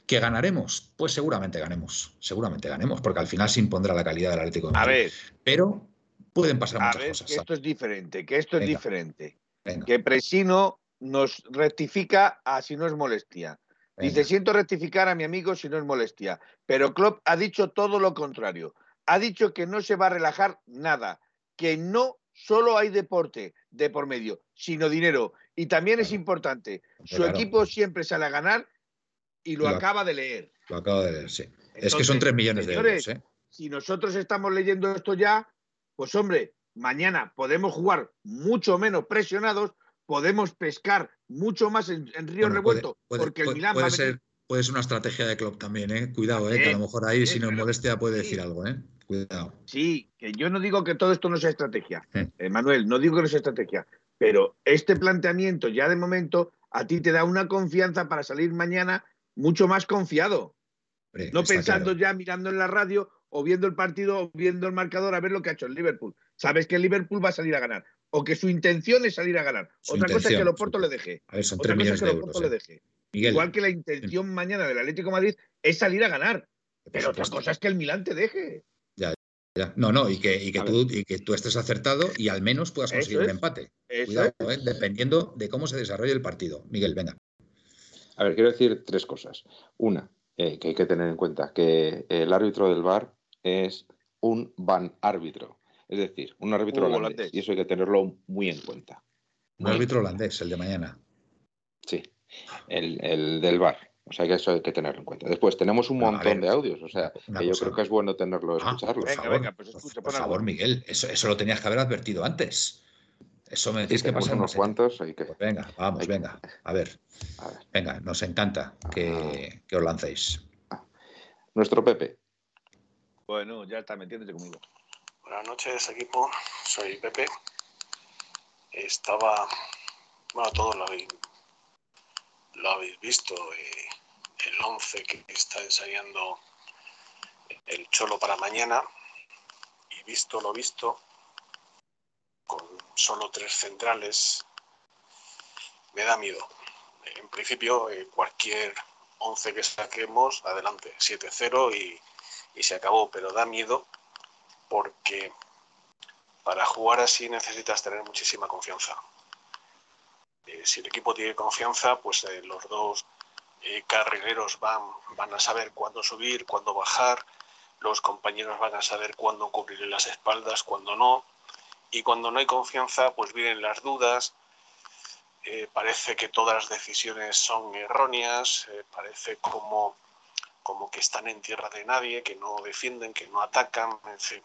¿Que ganaremos? Pues seguramente ganemos, seguramente ganemos, porque al final se impondrá la calidad del Atlético de Madrid. A ver, pero pueden pasar muchas cosas. Que esto es diferente, que esto es diferente. Que Presino nos rectifica a si no es molestia. Dice, siento rectificar a mi amigo si no es molestia. Pero Klopp ha dicho todo lo contrario. Ha dicho que no se va a relajar nada, que no solo hay deporte de por medio, sino dinero. Y también es importante, su equipo siempre sale a ganar y lo, acaba de leer. Lo acaba de leer, sí. es que son tres millones de euros. ¿eh? Si nosotros estamos leyendo esto ya, pues hombre, mañana podemos jugar mucho menos presionados, podemos pescar mucho más en, Río Revuelto, porque el Milán puede ser, puede ser una estrategia de club también, ¿eh? Cuidado, ¿eh? que a lo mejor ahí, si nos molestia, puede decir algo, ¿eh? Cuidado. Sí, que yo no digo que todo esto no sea estrategia, eh, Manuel, no digo que no sea estrategia, pero este planteamiento ya de momento a ti te da una confianza para salir mañana mucho más confiado. no pensando ya mirando en la radio o viendo el partido o viendo el marcador a ver lo que ha hecho el Liverpool. Sabes que el Liverpool va a salir a ganar o que su intención es salir a ganar. Otra cosa es que el Oporto le deje. A ver, son Otra cosa es que el Oporto le ¿eh? deje. Igual que la intención mañana del Atlético Madrid es salir a ganar. Pero otra cosa es que el Milán te deje. No, no, y que, y que, tú, y que tú estés acertado y al menos puedas conseguir un empate. Cuidado, ¿eh? dependiendo de cómo se desarrolle el partido. Miguel, venga. A ver, quiero decir tres cosas. Una, eh, que hay que tener en cuenta que el árbitro del VAR es un van árbitro, es decir, un árbitro holandés, y eso hay que tenerlo muy en cuenta. Un árbitro holandés, el de mañana. Sí, el, el del VAR. O sea que eso hay que tenerlo en cuenta. Después tenemos un montón de audios, o sea, que yo creo que es bueno tenerlo, ah, escucharlo. por favor, pues por favor Miguel, eso, eso, lo tenías que haber advertido antes. Eso me decís que pasa unos cuantos. Hay que... Pues venga, vamos, venga, a ver. Venga, nos encanta que, que os lancéis. Nuestro Pepe. Bueno, ya está metiéndote conmigo. Buenas noches, equipo. Soy Pepe. Estaba. Bueno, todos lo habéis, lo habéis visto. Eh, el 11 que está ensayando el Cholo para mañana. Y visto lo visto, con solo tres centrales, me da miedo. En principio, eh, cualquier 11 que saquemos, adelante, 7-0 y, y se acabó, pero da miedo porque para jugar así necesitas tener muchísima confianza. Eh, si el equipo tiene confianza, pues eh, los dos carrileros van, van a saber cuándo subir, cuándo bajar, los compañeros van a saber cuándo cubrir las espaldas, cuándo no y cuando no hay confianza, pues vienen las dudas, eh, parece que todas las decisiones son erróneas, eh, parece como, como que están en tierra de nadie, que no defienden, que no atacan, en fin.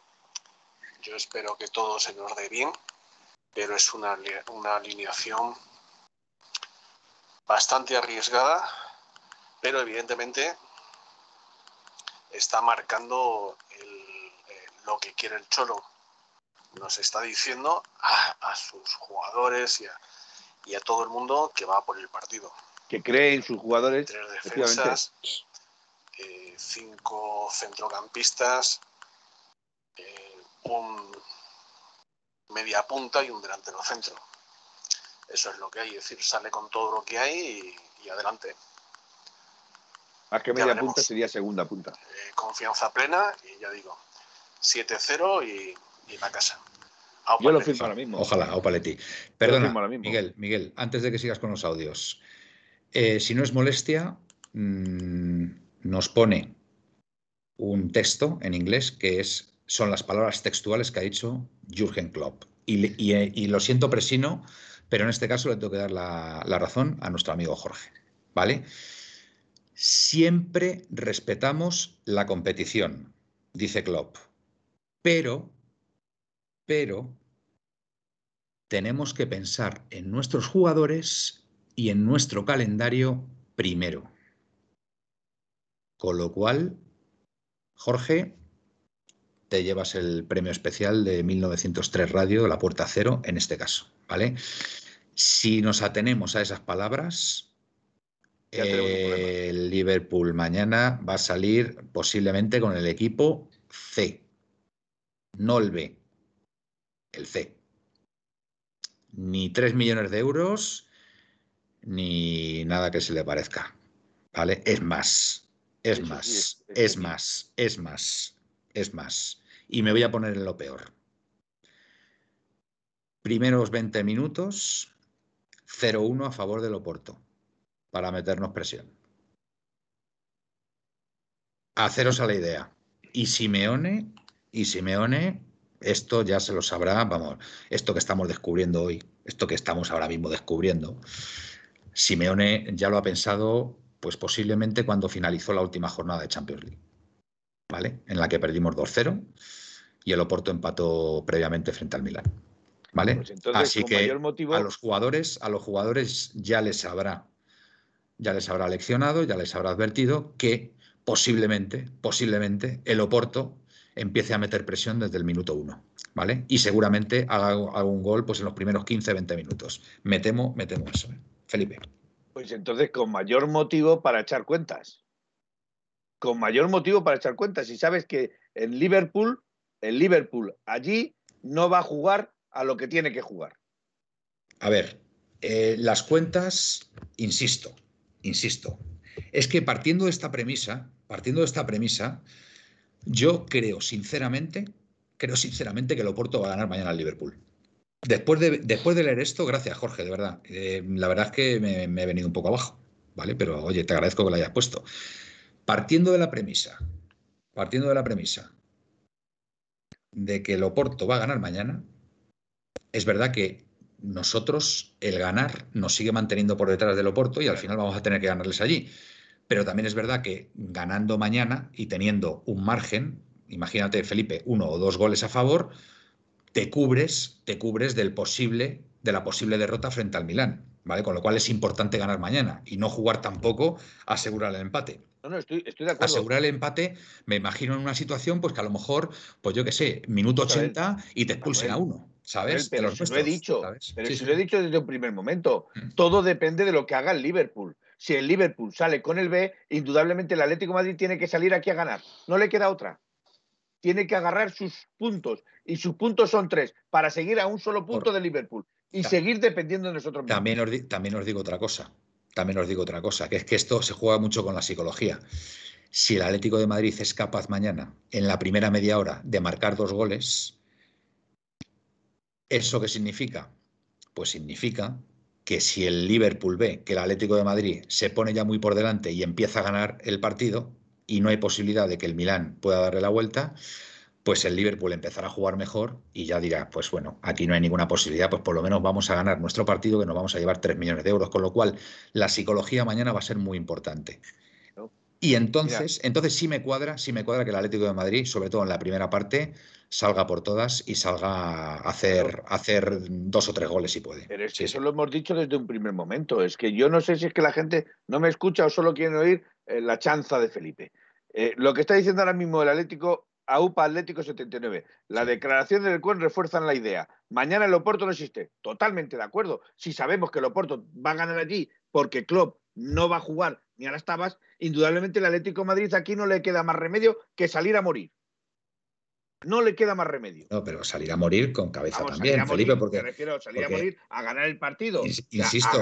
Yo espero que todo se nos dé bien, pero es una, una alineación bastante arriesgada, pero evidentemente está marcando eh, lo que quiere el Cholo nos está diciendo a, sus jugadores y a, todo el mundo que va por el partido. Que cree en sus jugadores. Tres defensas, eh, cinco centrocampistas, eh, un media punta y un delantero centro. Eso es lo que hay, es decir, sale con todo lo que hay y, adelante. Más que media punta sería segunda punta. Eh, confianza plena y ya digo, 7-0 y, y la casa. Yo lo firmo ahora mismo. Ojalá, Opaletti. Perdona, Miguel, Miguel, antes de que sigas con los audios. Eh, si no es molestia, mm, nos pone un texto en inglés que es, son las palabras textuales que ha dicho Jürgen Klopp. Y, lo siento, Presino, pero en este caso le tengo que dar la, la razón a nuestro amigo Jorge. ¿Vale? Siempre respetamos la competición, dice Klopp. Pero, pero, tenemos que pensar en nuestros jugadores y en nuestro calendario primero. Con lo cual, Jorge, te llevas el premio especial de 1903 Radio, La Puerta Cero, en este caso, ¿vale? Si nos atenemos a esas palabras, el Liverpool mañana va a salir posiblemente con el equipo C, no el B, el C ni 3 millones de euros, ni nada que se le parezca. ¿Vale? Es más, es más, es, más, es más, es más. Y me voy a poner en lo peor. Primeros 20 minutos, 0-1 a favor del Oporto, para meternos presión. Haceros a la idea. Y Simeone, y Simeone esto ya se lo sabrá, vamos, esto que estamos descubriendo hoy, esto que estamos ahora mismo descubriendo, Simeone ya lo ha pensado, pues posiblemente cuando finalizó la última jornada de Champions League, ¿vale? En la que perdimos 2-0 y el Oporto empató previamente frente al Milan, ¿vale? Pues Así que a los jugadores, a los jugadores ya les habrá, ya les habrá leccionado, ya les habrá advertido que posiblemente, posiblemente el Oporto empiece a meter presión desde el minuto uno, ¿vale? Y seguramente haga, un gol pues en los primeros 15, 20 minutos. Me temo, me temo eso. ¿eh? Felipe. Pues entonces con mayor motivo para echar cuentas. Con mayor motivo para echar cuentas. Y sabes que en Liverpool, el Liverpool allí no va a jugar a lo que tiene que jugar. A ver, eh, las cuentas, insisto, insisto, es que partiendo de esta premisa, partiendo de esta premisa, yo creo sinceramente, creo sinceramente que el Oporto va a ganar mañana al Liverpool. Después de, después de leer esto, gracias Jorge, de verdad. Eh, la verdad es que me, he venido un poco abajo, ¿vale? Pero oye, te agradezco que lo hayas puesto. Partiendo de la premisa, partiendo de la premisa de que el Oporto va a ganar mañana, es verdad que nosotros el ganar nos sigue manteniendo por detrás del Oporto y al final vamos a tener que ganarles allí. Pero también es verdad que ganando mañana y teniendo un margen, imagínate, Felipe, uno o dos goles a favor, te cubres, te cubres del posible, de la posible derrota frente al Milán. ¿Vale? Con lo cual es importante ganar mañana y no jugar tampoco a asegurar el empate. No, no, estoy, estoy de acuerdo. Asegurar el empate, me imagino en una situación, pues que a lo mejor, pues yo qué sé, minuto 80 y te expulsen a uno, ¿sabes? Pero, si lo he dicho, pero si lo he dicho desde un primer momento. Mm. Todo depende de lo que haga el Liverpool si el Liverpool sale con el B, indudablemente el Atlético Madrid tiene que salir aquí a ganar. No le queda otra. Tiene que agarrar sus puntos. Y sus puntos son tres, para seguir a un solo punto de Liverpool y seguir dependiendo de nosotros mismos. También os, también os digo otra cosa. También os digo otra cosa, que es que esto se juega mucho con la psicología. Si el Atlético de Madrid es capaz mañana, en la primera media hora, de marcar dos goles, ¿eso qué significa? Pues significa que si el Liverpool ve que el Atlético de Madrid se pone ya muy por delante y empieza a ganar el partido y no hay posibilidad de que el Milán pueda darle la vuelta, pues el Liverpool empezará a jugar mejor y ya dirá, pues bueno, aquí no hay ninguna posibilidad, pues por lo menos vamos a ganar nuestro partido que nos vamos a llevar 3 millones de euros, con lo cual la psicología mañana va a ser muy importante. Y entonces, entonces sí me cuadra, sí me cuadra que el Atlético de Madrid, sobre todo en la primera parte, salga por todas y salga a hacer, hacer dos o tres goles si puede. Pero es que eso lo hemos dicho desde un primer momento. Es que yo no sé si es que la gente no me escucha o solo quiere oír eh, la chanza de Felipe. Eh, lo que está diciendo ahora mismo el Atlético, AUPA Atlético 79, la declaración del CUEN refuerzan la idea. Mañana el Oporto no existe. Totalmente de acuerdo. Si sabemos que el Oporto va a ganar allí porque Klopp no va a jugar ni a las tabas, indudablemente el Atlético Madrid aquí no le queda más remedio que salir a morir. No le queda más remedio. No, pero salir a morir con cabeza también, Felipe, porque. Me refiero salir a morir a ganar el partido. Insisto,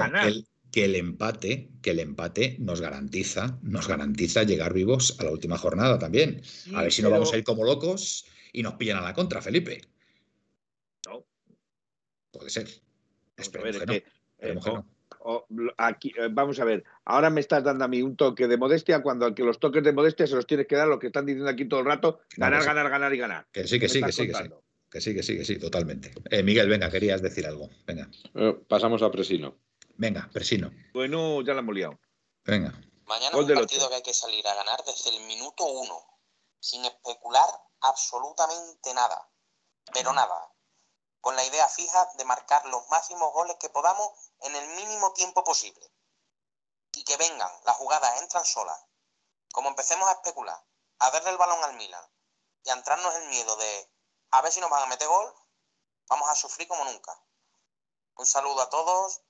que el empate, que el empate nos garantiza, nos garantiza llegar vivos a la última jornada también. a ver si no vamos a ir como locos y nos pillan a la contra, Felipe. No. Puede ser. Esperemos ver, que no. que, eh, Esperemos que no. O- lo- aquí, eh, vamos a ver, ahora me estás dando a mí un toque de modestia cuando al que los toques de modestia se los tienes que dar lo que están diciendo aquí todo el rato, No, ganar, sí. ganar, ganar y ganar. Que sí, que sí, que sí, que sí. Que sí, que sí, que sí, totalmente. Eh, Miguel, venga, querías decir algo. Venga, Eh, pasamos a Presino. venga, Presino. Bueno, ya la hemos liado. Venga. Mañana Gol es un partido que hay que salir a ganar desde el minuto uno, sin especular absolutamente nada, pero nada, con la idea fija de marcar los máximos goles que podamos en el mínimo tiempo posible. Y que vengan, las jugadas entran solas. Como empecemos a especular, a darle el balón al Milan y a entrarnos el miedo de a ver si nos van a meter gol, vamos a sufrir como nunca. Un saludo a todos,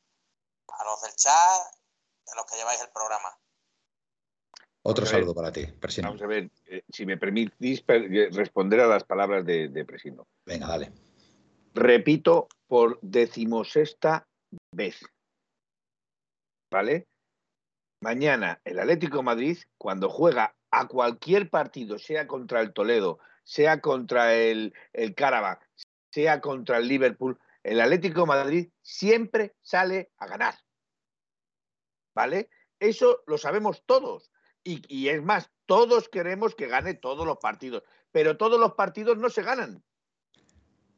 a los del chat, a los que lleváis el programa. Otro Vamos a ver. saludo para ti, Presino. Vamos a ver, eh, si me permitís per- eh, responder a las palabras de, de Presino. Venga, dale. Repito por decimosexta vez. ¿Vale? Mañana el Atlético Madrid, cuando juega a cualquier partido, sea contra el Toledo, sea contra el, el sea contra el Liverpool, el Atlético Madrid siempre sale a ganar. ¿Vale? Eso lo sabemos todos. Y, y es más, todos queremos que gane todos los partidos. Pero todos los partidos no se ganan.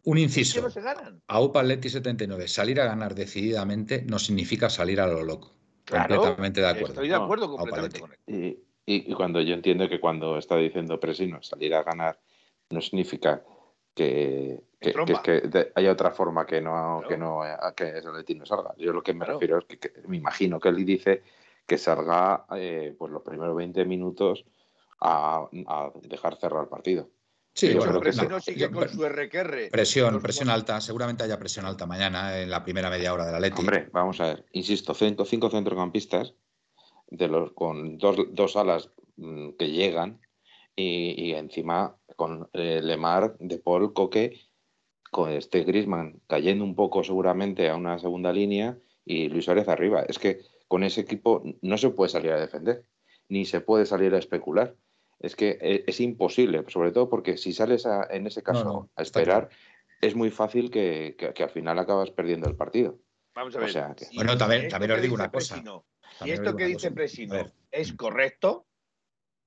Un inciso. no se ganan. A UPA Atleti 79, salir a ganar decididamente no significa salir a lo loco. Claro, completamente de acuerdo. Estoy de acuerdo completamente con él. Y, y- y cuando yo entiendo que cuando está diciendo Presino salir a ganar, no significa que, que, que- que de- haya otra forma que no, Claro. que no a que ese Atleti no salga. Yo lo que me Claro. refiero es que, que me imagino que él dice que salga eh, pues los primeros 20 minutos a, a dejar cerrar el partido. Sí, bueno, que no, sigue con su RQR. presión, presión alta. Seguramente haya presión alta mañana en la primera media hora de la Leti. Hombre, vamos a ver, insisto, cinco, cinco centrocampistas de los, con dos, dos alas mm, que llegan y, y encima con eh, Lemar, De Paul, Coque, con este Grisman cayendo un poco seguramente a una segunda línea y Luis Suárez arriba. Es que con ese equipo no se puede salir a defender, ni se puede salir a especular. Es que eh, es imposible, sobre todo porque si sales a- en ese caso No, no, a esperar, es muy fácil que, que- que al final acabas perdiendo el partido. Vamos a O ver. sea que- Bueno, también- también os digo una cosa. Presino, os esto que dice cosa. Presino es correcto,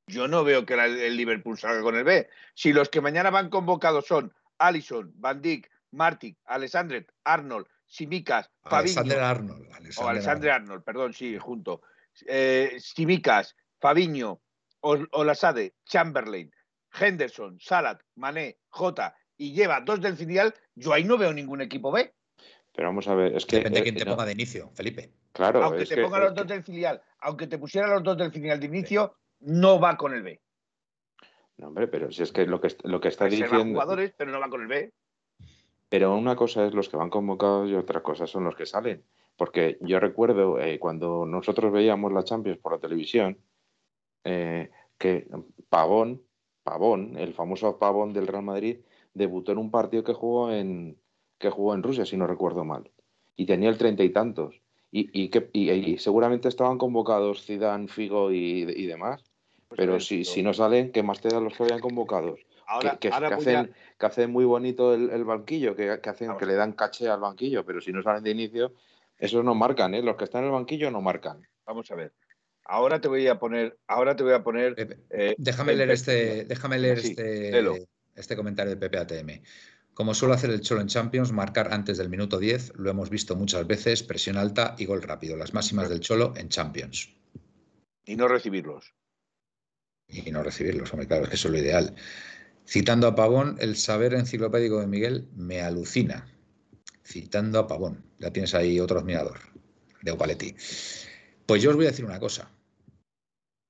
yo no veo que la- el Liverpool salga con el B. Si los que mañana van convocados son Allison, Van Dijk, Martic, Alessandret, Arnold, Simicas, Alexander Fabinho, Arnold. o Alexander Arnold. Arnold, perdón, sí, junto. Eh, Simicas, Fabinho, Ol- Olasade, Chamberlain, Henderson, Salat, Mané, Jota y lleva dos del filial, yo ahí no veo ningún equipo B. Pero vamos a ver, es que. Depende de eh, quién te no, ponga de inicio, Felipe. Claro, aunque es te que- ponga los que- dos del filial, aunque te pusiera los dos del filial de inicio, no va con el B. No, hombre, pero si es que lo que, lo que está diciendo. jugadores, pero no va con el B. Pero una cosa es los que van convocados y otra cosa son los que salen. Porque yo recuerdo eh, cuando nosotros veíamos la Champions por la televisión, eh, que Pavón, Pavón, el famoso Pavón del Real Madrid, debutó en un partido que jugó en, que jugó en Rusia, si no recuerdo mal. Y tenía el treinta y tantos. Y, y, que, y, y seguramente estaban convocados Zidane, Figo y, demás. Pues Pero si, si no salen, ¿qué más te dan los que vayan convocados? ahora, que, que- ahora que voy a- hacen, que hacen muy bonito el, el banquillo, que, que hacen, que le dan caché al banquillo, pero si no salen de inicio, esos no marcan, ¿eh? Los que están en el banquillo no marcan. vamos a ver. Ahora te voy a poner, ahora te voy a poner. Eh, Déjame el leer este, déjame leer Sí, este, este comentario de Pepe ATM. Como suele hacer el Cholo en Champions, marcar antes del minuto 10, lo hemos visto muchas veces, presión alta y gol rápido, las máximas del Cholo en Champions. Y no recibirlos. Y no recibirlos, hombre, claro, es que eso es lo ideal. Citando a Pavón, el saber enciclopédico de Miguel me alucina. Citando a Pavón, ya tienes ahí otro admirador de Opaletti. Pues yo os voy a decir una cosa.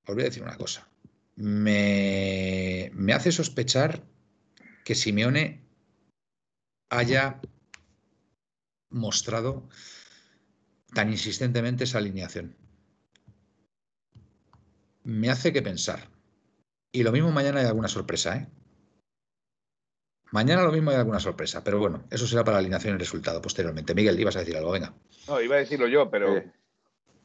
Os voy a decir una cosa. Me, me hace sospechar que Simeone haya mostrado tan insistentemente esa alineación. Me hace que pensar. Y lo mismo mañana hay alguna sorpresa, ¿eh? Mañana lo mismo hay alguna sorpresa, pero bueno, eso será para la alineación y el resultado posteriormente. Miguel, ibas a decir algo, venga. No, iba a decirlo yo, pero. Eh,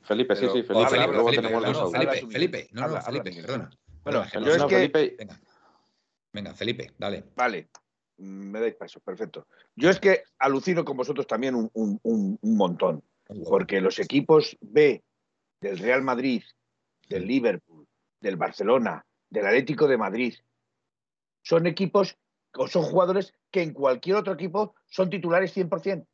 Felipe, Pero- sí, sí, Felipe. Felipe, luego Felipe, tenemos no, Felipe, no, Felipe, perdona. Bueno, Perdona, que yo no- es No, que- Felipe, Venga. Venga, Felipe, dale. Vale, me dais paso, perfecto. Yo es que alucino con vosotros también un, un- un- un montón, porque los equipos B del Real Madrid, del Liverpool, del Barcelona, del Atlético de Madrid, son equipos o son jugadores que en cualquier otro equipo son titulares 100%.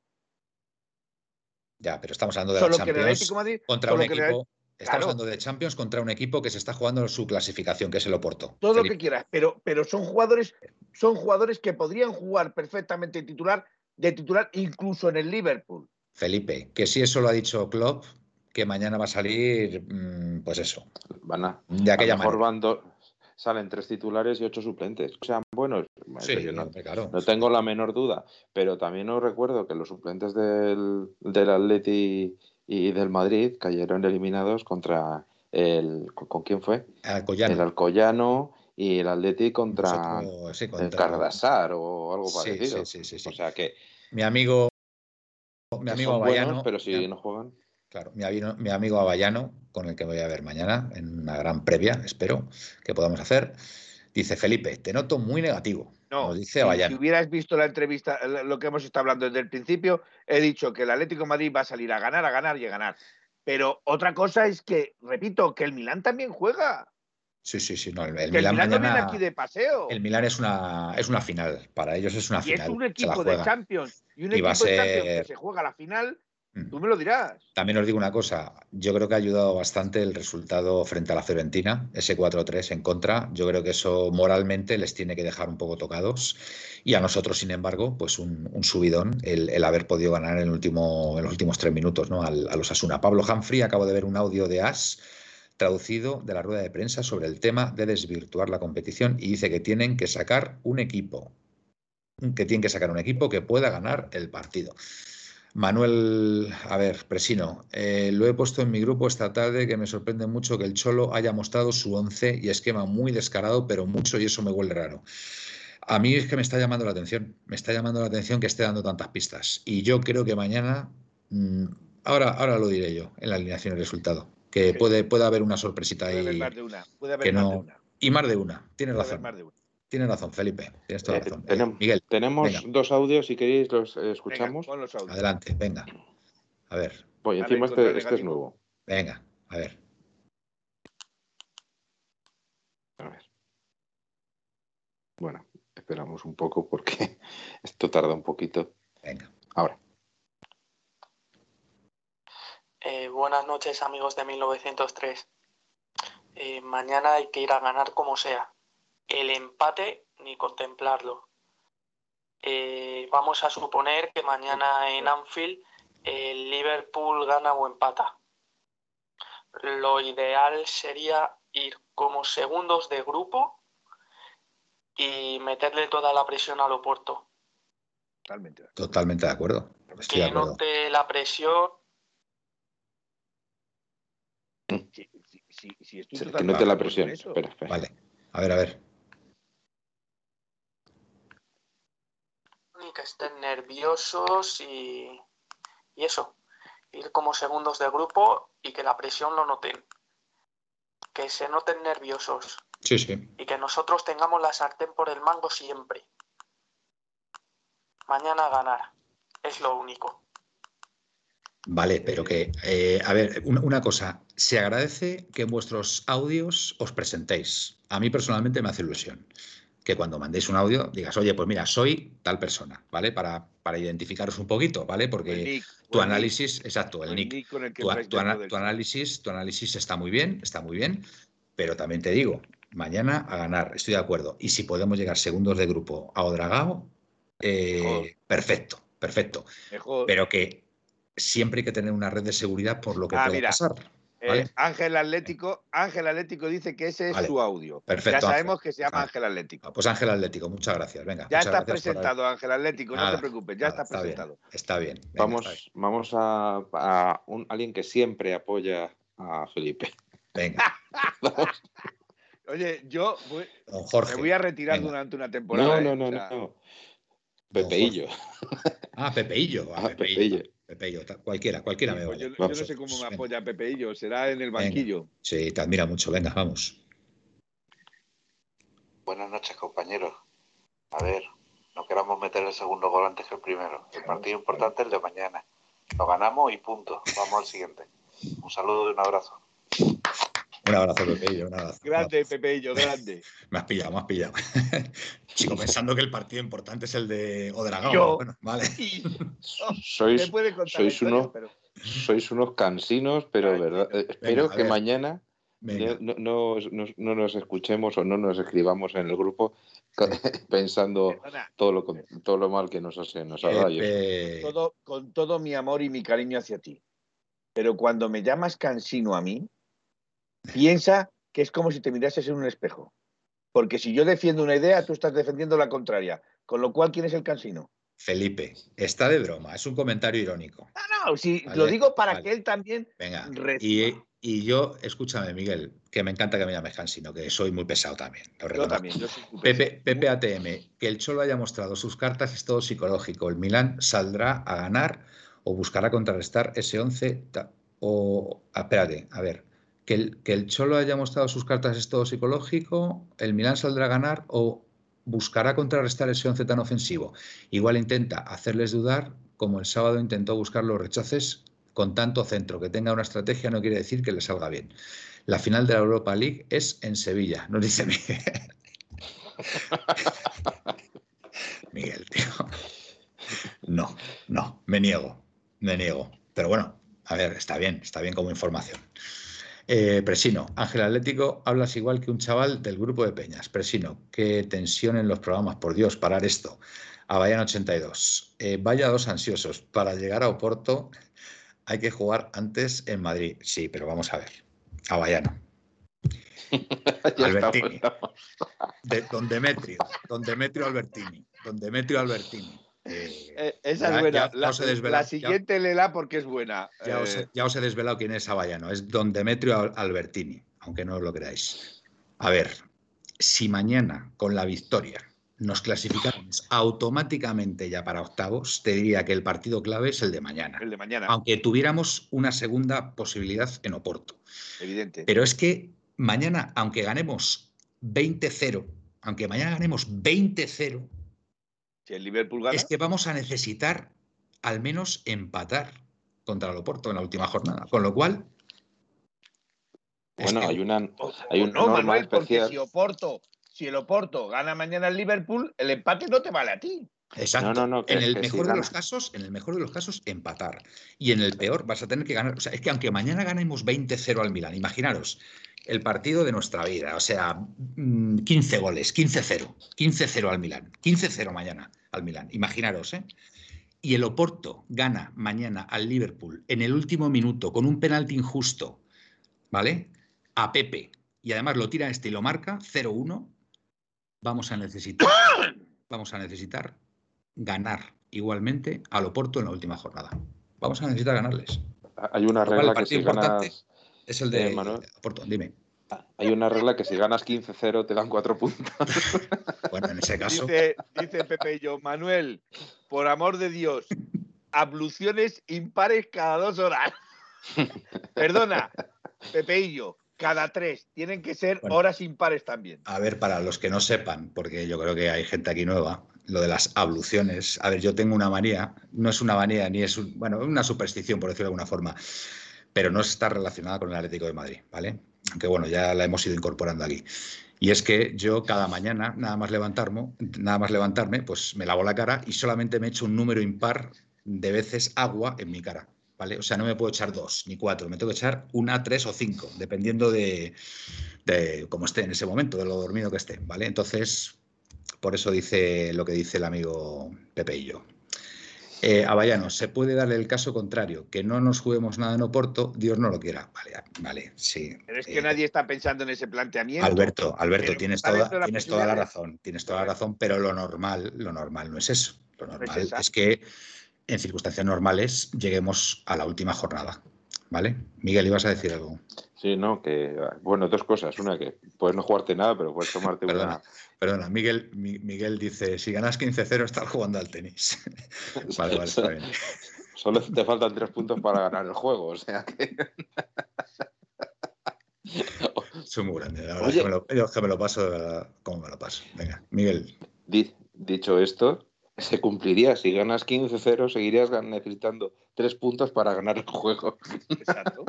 Ya, pero estamos hablando de Solo Champions Madrid, contra un equipo. Estamos Claro. hablando de Champions contra un equipo que se está jugando su clasificación, que es el Oporto. todo lo que quieras, pero, pero son jugadores, son jugadores que podrían jugar perfectamente titular, de titular incluso en el Liverpool. Felipe, que si eso lo ha dicho Klopp, que mañana va a salir, mm, pues eso, Van a, de a aquella lo mejor manera. van salen tres titulares y ocho suplentes. O sean buenos. Sí, yo no, claro. no tengo la menor duda. Pero también os recuerdo que los suplentes del, del Atleti y del Madrid cayeron eliminados contra el. ¿Con, quién fue? Alcoyano. El Alcoyano y el Atleti contra Nosotros, sí, el Cardasar o algo parecido. sí, sí, sí, sí. O sea que, Mi amigo, mi amigo buenos, pero si no juegan. Claro, mi, amigo Avallano, con el que voy a ver mañana en una gran previa, espero que podamos hacer, dice Felipe, te noto muy negativo. No, Nos dice si, si Avallano. hubieras visto la entrevista, eh, lo que hemos estado hablando desde el principio, he dicho que el Atlético de Madrid va a salir a ganar, a ganar y a ganar. Pero otra cosa es que, repito, que el Milán también juega. Sí, sí, sí. No, el, el que Milán mañana- aquí de paseo. el Milán es una, es una final. Para ellos es una y final. es un equipo de. Champions y un Y va a equipo de Champions ser- que se juega la final. Tú me lo dirás. También os digo una cosa, yo creo que ha ayudado bastante el resultado frente a la Fiorentina, ese 4-3 en contra. Yo creo que eso moralmente les tiene que dejar un poco tocados. Y a nosotros, sin embargo, pues un, un subidón el, el haber podido ganar en, el último, en los últimos tres minutos ¿no? Al- a los Asuna. Pablo Humphrey, acabo de ver un audio de As traducido de la rueda de prensa sobre el tema de desvirtuar la competición y dice que tienen que sacar un equipo, que tienen que sacar un equipo que pueda ganar el partido. Manuel, a ver, Presino, eh, lo he puesto en mi grupo esta tarde que me sorprende mucho que el Cholo haya mostrado su once y esquema muy descarado, pero mucho y eso me huele raro. A mí es que me está llamando la atención, me está llamando la atención que esté dando tantas pistas. Y yo creo que mañana, mm, ahora, ahora lo diré yo en la alineación y resultado, que Sí. puede, puede haber una sorpresita Puede haber ahí. más de una. Puede haber que más no- de una. Y más de una, tienes Puede haber razón. más de una. Tienes razón, Felipe, tienes toda Eh, la razón. Eh, tenemos- Miguel, Tenemos Venga. dos audios, si queréis los eh, escuchamos. pon los audios. adelante, venga. A ver, A encima ver, este, este es nuevo. venga, a ver. A ver. Bueno, esperamos un poco porque esto tarda un poquito. Venga. Ahora. Eh, buenas noches amigos de 1903. Eh, mañana hay que ir a ganar como sea. El empate ni contemplarlo. Eh, vamos a suponer que mañana en Anfield el Liverpool gana o empata. Lo ideal sería ir como segundos de grupo y meterle toda la presión al Oporto. Totalmente. Totalmente de acuerdo. Estoy de Que acuerdo. note la presión Si, si- si- Que note la presión. Espera, espera. Vale. A ver, a ver. Que estén nerviosos y, y eso, ir como segundos de grupo y que la presión lo noten, que se noten nerviosos Sí, sí. y que nosotros tengamos la sartén por el mango siempre. Mañana ganar, es lo único. Vale, pero que, eh, a ver, una, una cosa, se agradece que en vuestros audios os presentéis. A mí personalmente me hace ilusión que cuando mandéis un audio digas, oye, pues mira, soy tal persona, ¿vale? Para, para identificaros un poquito, ¿vale? Porque nick, tu análisis, exacto, el nick, con el que tu, ana- análisis, tu análisis está muy bien, está muy bien, pero también te digo, mañana a ganar, estoy de acuerdo. Y si podemos llegar segundos de grupo a Odragao, eh, perfecto, perfecto. Mejor. Pero que siempre hay que tener una red de seguridad por lo que Ah, pueda mira. pasar. Eh. Ángel Atlético, Ángel Atlético dice que ese es Vale. su audio. Perfecto, ya sabemos Ángel. que se llama Vale. Ángel Atlético. Ah, Pues Ángel Atlético, muchas gracias. Venga, Ya está presentado Ángel Atlético, no te preocupes, ya nada, está presentado. Bien, está bien. venga, Vamos, está bien. vamos a, a un, alguien que siempre apoya a Felipe. Venga, Oye, yo voy- don me voy a retirar venga. durante una temporada. No, ¿eh? no, no, O sea, no. Pepeillo. Ah, Pepeillo. Ah, Ah, Pepeillo. Pepeillo. Cualquiera, cualquiera sí, me pues vale. yo, yo no sé cómo me apoya Pepeillo, será en el Venga. banquillo. Sí, te admira mucho. Venga, vamos. Buenas noches, compañeros. A ver, no queramos meter el segundo gol antes que el primero. El partido importante es el de mañana. Lo ganamos y punto. Vamos al siguiente. Un saludo y un abrazo. Un abrazo, Pepeillo, un abrazo. Grande, Pepeillo, grande. Me has pillado, me has pillado. Sigo pensando que el partido importante es el de Odragao. Yo. Bueno, vale. Y- Sois, me puede contar sois unos- pero- sois unos cansinos, pero Ay, verdad. eh, venga, espero que ver. mañana no, no- no- no nos escuchemos o no nos escribamos en el grupo pensando Perdona, todo lo, todo lo mal que nos, hace, nos. Pepe, todo, con todo mi amor y mi cariño hacia ti. Pero cuando me llamas cansino a mí, piensa que es como si te mirases en un espejo. Porque si yo defiendo una idea, tú estás defendiendo la contraria. Con lo cual, ¿quién es el cansino? Felipe, está de broma, es un comentario irónico. No, no, si Vale, lo digo para vale. que él también. Venga. Y, y yo, escúchame, Miguel, que me encanta que me llames Cansino, que soy muy pesado también. lo Yo reconozco. también. Yo soy tu Pepe. Pepe ATM, que el Cholo haya mostrado sus cartas es todo psicológico. El Milán saldrá a ganar o buscará contrarrestar ese 11. ta- O, ah, espérate, a ver. Que el, que el Cholo haya mostrado sus cartas es todo psicológico. El Milán saldrá a ganar o buscará contrarrestar ese 11 tan ofensivo. Igual intenta hacerles dudar, como el sábado intentó buscar los rechaces con tanto centro. Que tenga una estrategia no quiere decir que le salga bien. La final de la Europa League es en Sevilla, nos dice Miguel. Miguel, tío. No, no, me niego, me niego. Pero bueno, a ver, está bien, está bien como información. Eh, Presino, Ángel Atlético, hablas igual que un chaval del grupo de Peñas. Presino, qué tensión en los programas, por Dios, parar esto. Avayan 82. Eh, vaya dos ansiosos. Para llegar a Oporto hay que jugar antes en Madrid. Sí, pero vamos a ver. Avallano. Ya Albertini. De, don Demetrio, don Demetrio Albertini, don Demetrio Albertini. Eh, Eh, esa Ya- es buena. ya- ya la, os he desvelado, la siguiente léela porque es buena. ya, os, Eh, he- ya os he desvelado quién es Avallano, es don Demetrio Al- Albertini, aunque no lo creáis. A ver, si mañana con la victoria nos clasificamos automáticamente ya para octavos, te diría que el partido clave es el de mañana, el de mañana, aunque tuviéramos una segunda posibilidad en Oporto. evidente. Pero es que mañana, aunque ganemos 20-0, aunque mañana ganemos 20-0, si el Liverpool gana, es que vamos a necesitar al menos empatar contra el Oporto en la última jornada. Con lo cual. Bueno, que- hay una, hay una no, norma Manuel, porque si Oporto, si el Oporto gana mañana el Liverpool, el empate no te vale a ti. Exacto. No, no, no, en el mejor de los casos, en el mejor de los casos, empatar. Y en el peor vas a tener que ganar. O sea, es que aunque mañana ganemos 20-0 al Milan, imaginaros el partido de nuestra vida. O sea, mm, 15 goles, 15-0, 15-0 al Milan, 15-0 mañana al Milan. Imaginaros, ¿eh? Y el Oporto gana mañana al Liverpool en el último minuto con un penalti injusto, ¿vale? A Pepe. Y además lo tira este y lo marca 0-1. Vamos a necesitar, vamos a necesitar ganar igualmente al Oporto en la última jornada. Vamos a necesitar ganarles. Hay una regla que si ganas. Es el de Eh, Manuel. Dime. Hay una regla que si ganas 15-0 te dan 4 puntos. Bueno, en ese caso, Dice, dice Pepe y yo, Manuel, por amor de Dios, abluciones impares cada dos horas. Perdona, Pepe y yo, cada tres. Tienen que ser Bueno. horas impares también. a ver, para los que no sepan, porque yo creo que hay gente aquí nueva, lo de las abluciones. A ver, yo tengo una manía, no es una manía ni es un- bueno, una superstición, por decirlo de alguna forma, pero no está relacionada con el Atlético de Madrid, ¿vale? Aunque bueno, ya la hemos ido incorporando aquí. Y es que yo cada mañana, nada más levantarme, nada más levantarme, pues me lavo la cara y solamente me echo un número impar de veces agua en mi cara, ¿vale? O sea, no me puedo echar dos ni cuatro, me tengo que echar una, tres o cinco, dependiendo de, de cómo esté en ese momento, de lo dormido que esté, ¿vale? Entonces, por eso dice lo que dice el amigo Pepe y yo. Eh, Avallano, se puede darle el caso contrario, que no nos juguemos nada en Oporto, Dios no lo quiera. Vale, vale, sí. Pero es que Eh, nadie está pensando en ese planteamiento. Alberto, Alberto, tienes toda, las tienes toda la razón, tienes toda la razón, pero lo normal, lo normal no es eso. Lo normal es que en circunstancias normales lleguemos a la última jornada. ¿Vale? Miguel, ibas a decir algo. Sí, no, que. Bueno, dos cosas. Una, que puedes no jugarte nada, pero puedes tomarte Perdona, una. perdona. Miguel, Mi- Miguel dice: si ganas 15-0, estás jugando al tenis. vale, vale, está bien. Solo te faltan tres puntos para ganar el juego, o sea que. soy muy grande. La verdad es que me lo, yo que me lo paso, de verdad, ¿cómo me lo paso? Venga, Miguel. Di- dicho esto, se cumpliría. Si ganas 15-0, seguirías necesitando tres puntos para ganar el juego. Exacto.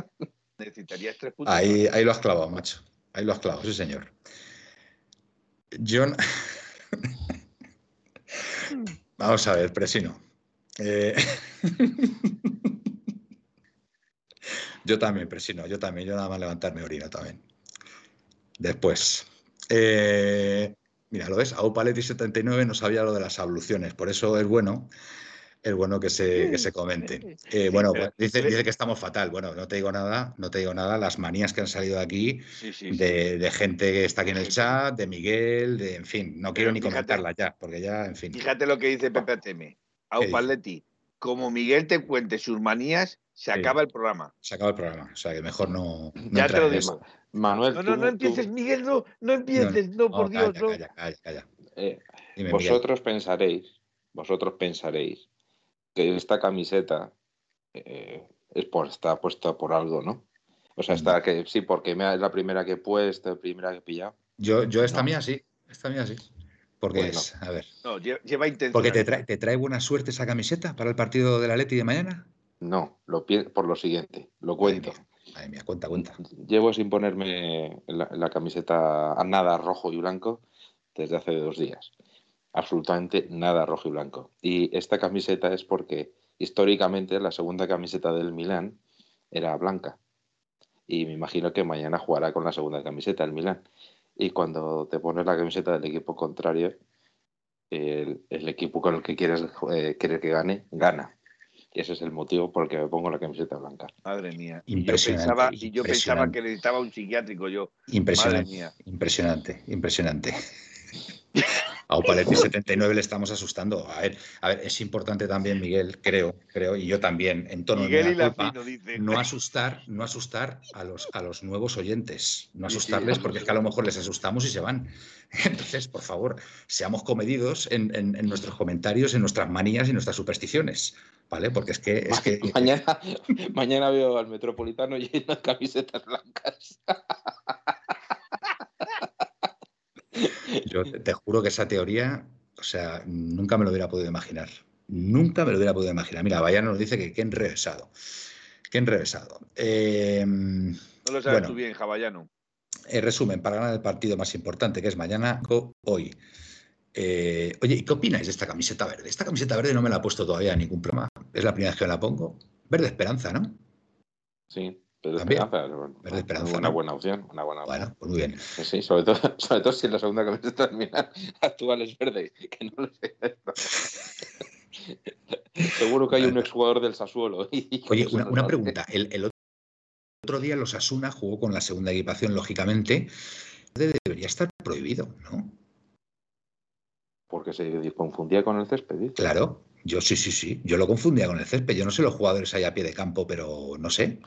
Necesitarías tres puntos. Ahí, ahí lo has clavado, macho. Ahí lo has clavado, sí, señor. John. Vamos a ver, Presino. Eh, Yo también, Presino, yo también. Yo nada más levantarme orina también. Después. eh, Mira, lo ves, Aupaletti 79 no sabía lo de las abluciones, por eso es bueno, es bueno que se, que se comente. Eh, bueno, pero- dice, dice que estamos fatal. Bueno, no te digo nada, no te digo nada, las manías que han salido de aquí, Sí, sí, sí. de, gente que está aquí en el chat, de Miguel, de, en fin, no quiero ni fíjate- comentarlas ya, porque ya, en fin. Fíjate lo que dice Pepe Ateme. A dice? Upaletti, como Miguel te cuente sus manías, se Sí. acaba el programa. Se acaba el programa, o sea que mejor no. no Ya te lo digo. Manuel, No, tú- no, no tú- empieces, Miguel, no, no empieces, no, por calla, Dios, no. Calla, calla, calla. eh, Dime, Miguel. vosotros pensaréis, vosotros pensaréis que esta camiseta eh, es por, está puesta por algo, ¿no? O sea, está que sí, porque me, es la primera que he puesto, la primera que he pillado. Yo, yo esta No. mía sí, esta mía sí. Porque Bueno. es, a ver, No, lle- lleva intención. porque te trae, te trae buena suerte esa camiseta para el partido del Atleti de mañana. No, lo por lo siguiente, lo cuento. Madre mía, madre mía, cuenta, cuenta. Llevo sin ponerme la, la camiseta a nada rojo y blanco desde hace dos días. Absolutamente nada rojo y blanco. Y esta camiseta es porque históricamente la segunda camiseta del Milán era blanca. Y me imagino que mañana jugará con la segunda camiseta el Milán. Y cuando te pones la camiseta del equipo contrario, el, el equipo con el que quieres eh, querer que gane, gana. Y ese es el motivo por el que me pongo la camiseta blanca. Madre mía. Y yo pensaba, y yo pensaba que necesitaba un psiquiátrico yo. Impresionante, Madre mía. impresionante, impresionante. A Opaletti 79 le estamos asustando. A ver, a ver, es importante también, Miguel, creo, creo, y yo también, en tono Miguel de la culpa, dice. no asustar, no asustar a los, a los nuevos oyentes, no Sí, sí. asustarles porque es que a lo mejor les asustamos y se van. Entonces, por favor, seamos comedidos en, en- en nuestros comentarios, en nuestras manías y nuestras supersticiones, ¿vale? Porque es que, es que mañana, mañana veo al Metropolitano lleno de camisetas blancas. Yo te, juro que esa teoría, o sea, nunca me lo hubiera podido imaginar. Nunca me lo hubiera podido imaginar. Mira, Bayano nos dice que qué enrevesado. Qué enrevesado. Eh, No lo sabes Bueno. tú bien, Javallano. En resumen, para ganar el partido más importante, que es mañana, o hoy. Eh, oye, ¿y qué opináis de esta camiseta verde? Esta camiseta verde no me la he puesto todavía en ningún programa. Es la primera vez que me la pongo. Verde Esperanza, ¿no? Sí, pero También. esperanza, Verde una ¿no? buena opción, una buena opción. Bueno, pues muy bien. Sí, sobre todo, sobre todo si en la segunda camiseta del Milan actual es verde, que no lo sé. Seguro que hay un exjugador del Sassuolo. y Oye, una, pregunta. El, el otro día los Asuna jugó con la segunda equipación, lógicamente. Debería estar prohibido, ¿no? Porque se confundía con el césped. Claro, yo sí, sí, sí. Yo lo confundía con el césped. Yo no sé los jugadores ahí a pie de campo, pero no sé.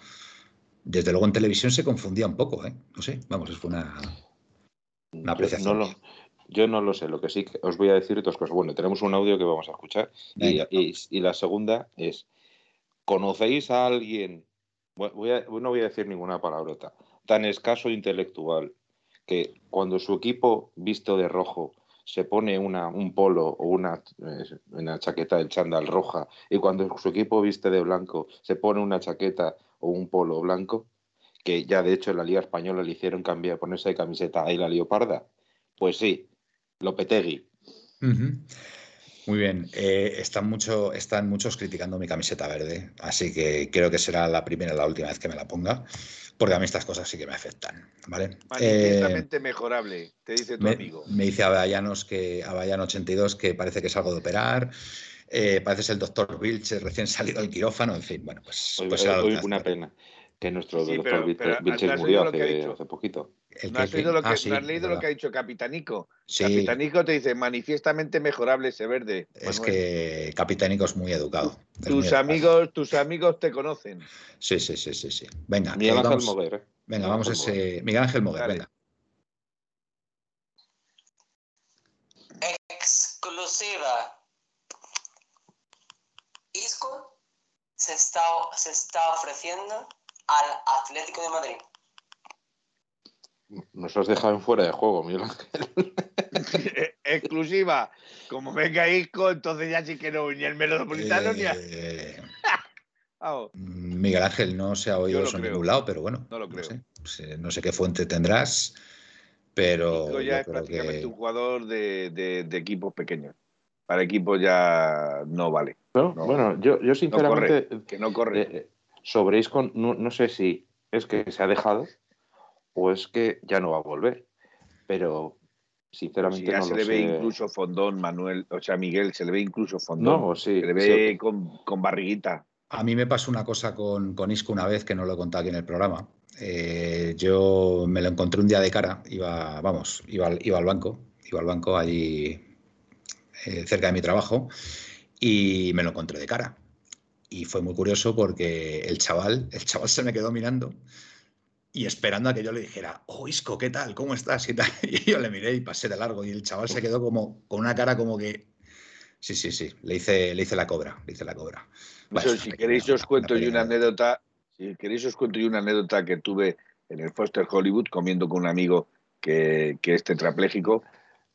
Desde luego en televisión se confundía un poco, ¿eh? No sé, vamos, es una, una Yo apreciación. no, lo, yo no lo sé, lo que sí que os voy a decir dos cosas. Bueno, tenemos un audio que vamos a escuchar y, Venga. y- y la segunda es, ¿conocéis a alguien, voy- voy a- no voy a decir ninguna palabrota, tan escaso intelectual que cuando su equipo visto de rojo se pone una, un polo o una, eh, una chaqueta del chándal roja y cuando su equipo viste de blanco se pone una chaqueta o un polo blanco? que ya de hecho en la Liga Española le hicieron cambiar, ponerse de camiseta ahí la leoparda. Pues sí, Lopetegui. Muy bien. Eh, están, mucho, están muchos criticando mi camiseta verde, así que creo que será la primera y la última vez que me la ponga, porque a mí estas cosas sí que me afectan, ¿vale? Eh, Manifiestamente mejorable, te dice tu me, amigo. me dice Avallanos que Avallano 82 que parece que es algo de operar, eh, parece ser el doctor Vilches recién salido del quirófano, en fin, bueno, pues, Hoy, pues hoy hace. una pena que nuestro Sí, doctor pero- Vil- pero Vilches ¿no has murió hace, poquito. ¿No que- has que- leído, lo que, ah, sí, no has leído lo que ha dicho Capitanico? Sí. Capitanico te dice manifiestamente mejorable ese verde. Es Manuel. que Capitánico es muy educado. es muy tus educado. amigos, tus amigos te conocen. Sí, sí, sí, sí, sí. Venga, Miguel eh, Ángel vamos, Moguer. ¿eh? venga, Miguel vamos a Ángel Moguer. ese. Miguel Ángel Moguer, Dale. venga. Exclusiva. Isco se está, se está ofreciendo al Atlético de Madrid. Nos has dejado en fuera de juego, Miguel Ángel. Exclusiva. Como venga Isco, entonces ya sí que no, ni el metropolitano ni a... Eh. Miguel Ángel no se ha oído eso en ningún lado, pero bueno. No lo creo. sé- no sé qué fuente tendrás, pero Isco yo ya es creo prácticamente que un jugador de, de- de equipos pequeños. Para equipos ya no vale. ¿No? No. Bueno, yo, yo sinceramente, Que no corre. eh, eh, sobre Isco, no, no sé si es que se ha dejado o es que ya no va a volver. Pero, Si sinceramente, ya no se lo le ve sé. incluso fondón, Manuel, o sea, Miguel, se le ve incluso fondón. No, sí. se le sí, ve con, con barriguita. A mí me pasó una cosa con, con Isco una vez que no lo he contado aquí en el programa. Eh, yo me lo encontré un día de cara, iba, vamos, iba, al- iba al banco, iba al banco allí eh, cerca de mi trabajo y me lo encontré de cara. Y fue muy curioso porque el chaval, el chaval se me quedó mirando y esperando a que yo le dijera, oh Isco, ¿qué tal? ¿Cómo estás? Y, tal. y yo le miré y pasé de largo y el chaval se quedó como con una cara como que... Sí, sí, sí, le hice, le hice la cobra, le hice la cobra. Eso, si una queréis os cuento yo una pequeña- anécdota, si queréis os cuento yo una anécdota que tuve en el Foster Hollywood comiendo con un amigo que, que es tetrapléjico,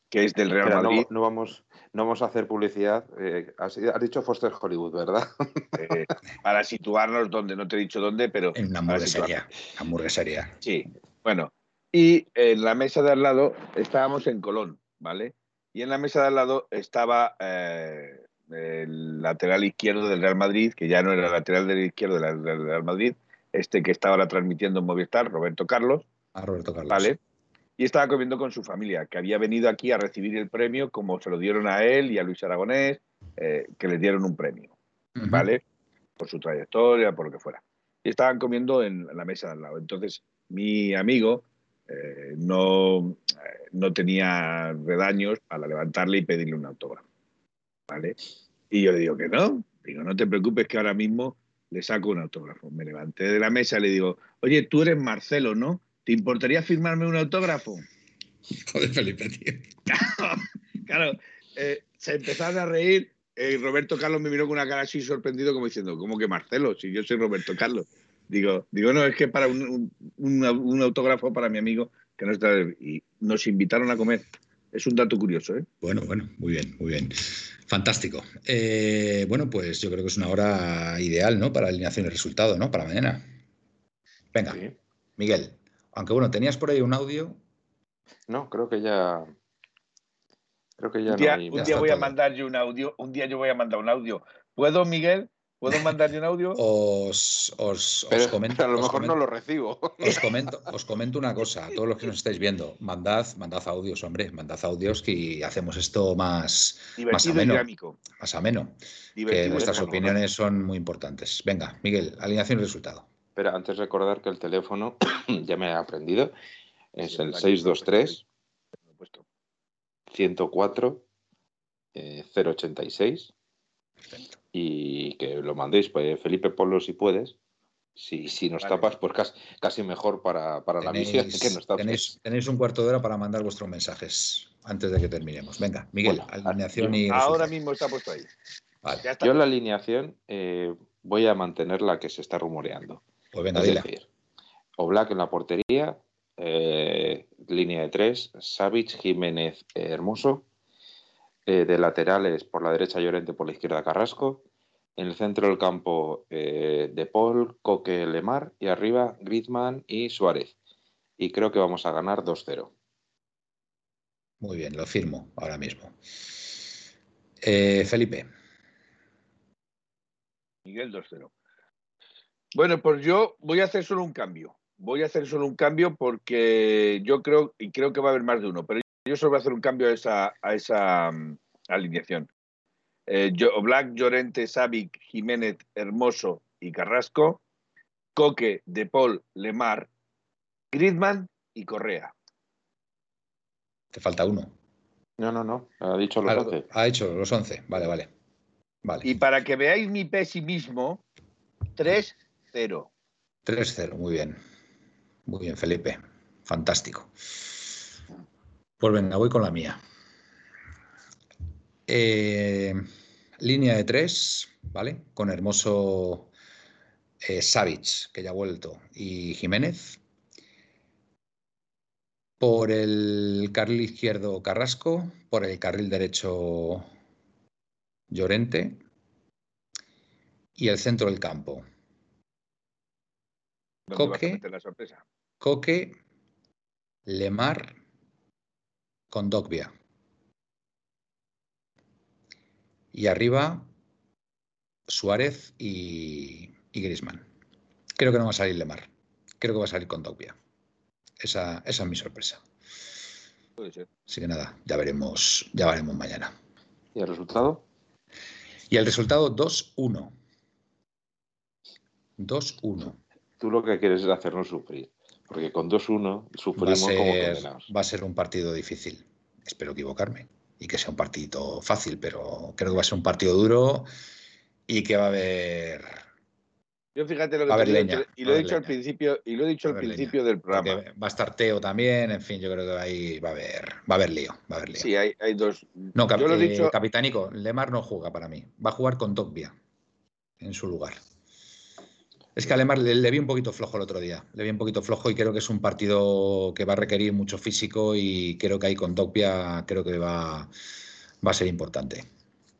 que es del Real Madrid. no vamos, no vamos a hacer publicidad. Eh, has, has dicho Foster Hollywood, ¿verdad? eh, para situarnos donde, no te he dicho dónde, pero En una hamburguesería. Hamburguesería. Sí, bueno. Y en la mesa de al lado estábamos en Colón, ¿vale? Y en la mesa de al lado estaba eh, el lateral izquierdo del Real Madrid, que ya no era lateral del izquierdo del del Real Madrid, este que está ahora transmitiendo en Movistar, Roberto Carlos, A Roberto Carlos. ¿vale? Y estaba comiendo con su familia, que había venido aquí a recibir el premio, como se lo dieron a él y a Luis Aragonés, eh, que le dieron un premio. ¿vale? Por su trayectoria, por lo que fuera. Y estaban comiendo en la mesa de al lado. Entonces, mi amigo eh, no, eh, no tenía redaños para levantarle y pedirle un autógrafo, ¿vale? Y yo le digo que no, digo, no te preocupes que ahora mismo le saco un autógrafo. Me levanté de la mesa y le digo, oye, tú eres Marcelo, ¿no? ¿Te importaría firmarme un autógrafo? Joder, Felipe, tío. Claro, eh, se empezaron a reír. eh, Roberto Carlos me miró con una cara así sorprendido, como diciendo, ¿cómo que Marcelo? Si yo soy Roberto Carlos. Digo, digo no, es que para un, un- un- un autógrafo para mi amigo que no está. Y nos invitaron a comer. Es un dato curioso, ¿eh? Bueno, bueno, muy bien, muy bien. Fantástico. Eh, bueno, pues yo creo que es una hora ideal, ¿no? Para alineación y resultado, ¿no? Para mañana. Venga, Sí. Miguel. Aunque bueno, tenías por ahí un audio. No, creo que ya. Creo que ya un día, no hay. un día voy a mandar yo un audio. Un día yo voy a mandar un audio. ¿Puedo, Miguel? ¿Puedo mandar yo un audio? Os, os, os Pero, comento. pero a lo os mejor comento- no lo recibo. Os comento, os comento una cosa, a todos los que nos estáis viendo, mandad, mandad audios, hombre, mandad audios que hacemos esto más, más Divertido y ameno, dinámico. más ameno, que Divertido y vuestras opiniones son muy importantes. Venga, Miguel, alineación y resultado. Espera, antes recordar que el teléfono, ya me he aprendido, es Sí, el aquí, 623 Lo he puesto. 104 eh, 086 y que lo mandéis, pues, Felipe, ponlo si puedes. Si, si nos Vale. tapas, pues casi, casi mejor para, para la misión Tenéis, que nos tapes. tenéis- tenéis un cuarto de hora para mandar vuestros mensajes antes de que terminemos. Venga, Miguel, Bueno, alineación yo- y Ahora mismo está puesto ahí. Vale, Ya está. Yo la alineación eh, voy a mantener la que se está rumoreando. Pues venga, es dila. decir, Oblak en la portería, eh, línea de tres, Savic, Jiménez, eh, Hermoso. Eh, de laterales, por la derecha Llorente, por la izquierda Carrasco. En el centro del campo, eh, De Paul, Coque, Lemar. Y arriba, Griezmann y Suárez. Y creo que vamos a ganar 2-0. Muy bien, lo firmo ahora mismo. Eh, Felipe, Miguel 2-0. Bueno, pues yo voy a hacer solo un cambio. Voy a hacer solo un cambio porque yo creo, y creo que va a haber más de uno, pero yo solo voy a hacer un cambio a esa, a esa mm, alineación. Eh, yo, Black, Llorente, Savic, Jiménez, Hermoso y Carrasco, Coque, De Paul, Lemar, Griezmann y Correa. te falta uno. No, no, no. Ha dicho los Ah, 11. Ha hecho los 11. Vale, vale. Vale. Y para que veáis mi pesimismo, 3-0. 3-0, muy bien. Muy bien, Felipe. Fantástico. Pues venga, voy con la mía. Eh, línea de tres, ¿vale? Con hermoso eh, Savic, que ya ha vuelto, y Jiménez. Por el carril izquierdo Carrasco, por el carril derecho Llorente y el centro del campo. ¿Dónde vas a Coque. la sorpresa? Coque, Lemar, con Dogbia. Y arriba, Suárez y, y Griezmann. Creo que no va a salir Lemar. Creo que va a salir con Dogbia. Esa, esa es mi sorpresa. Puede ser. Así que nada, ya veremos, ya veremos mañana. ¿Y el resultado? Y el resultado 2-1. 2-1. Tú lo que quieres es hacernos sufrir. Porque con 2-1 Va a, sufrimos como condenados. va a ser un partido difícil. Espero equivocarme y que sea un partido fácil, pero creo que va a ser un partido duro y que va a haber. Yo fíjate lo que a leña, y lo he dicho al principio, y lo he dicho al principio leña, del programa. porque va a estar Teo también. En fin, yo creo que ahí va a haber, va a haber lío. Va a haber lío. Sí, hay, hay dos. no, cap- yo lo he eh, dicho. Capitánico, Lemar no juega para mí. Va a jugar con Dogbia en su lugar. Es que a Lemar le, le vi un poquito flojo el otro día. Le vi un poquito flojo y creo que es un partido que va a requerir mucho físico y creo que ahí con Dogbia creo que va, va a ser importante.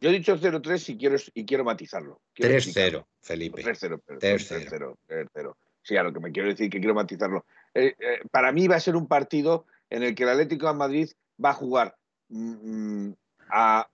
Yo he dicho 0-3 y quiero, y quiero matizarlo. Quiero 3-0, explicarlo. Felipe. 3-0, perdón, 3-0. 3-0, 3-0. Sí, a lo que me quiero decir que quiero matizarlo. Eh, eh, para mí va a ser un partido en el que el Atlético de Madrid va a jugar mm, a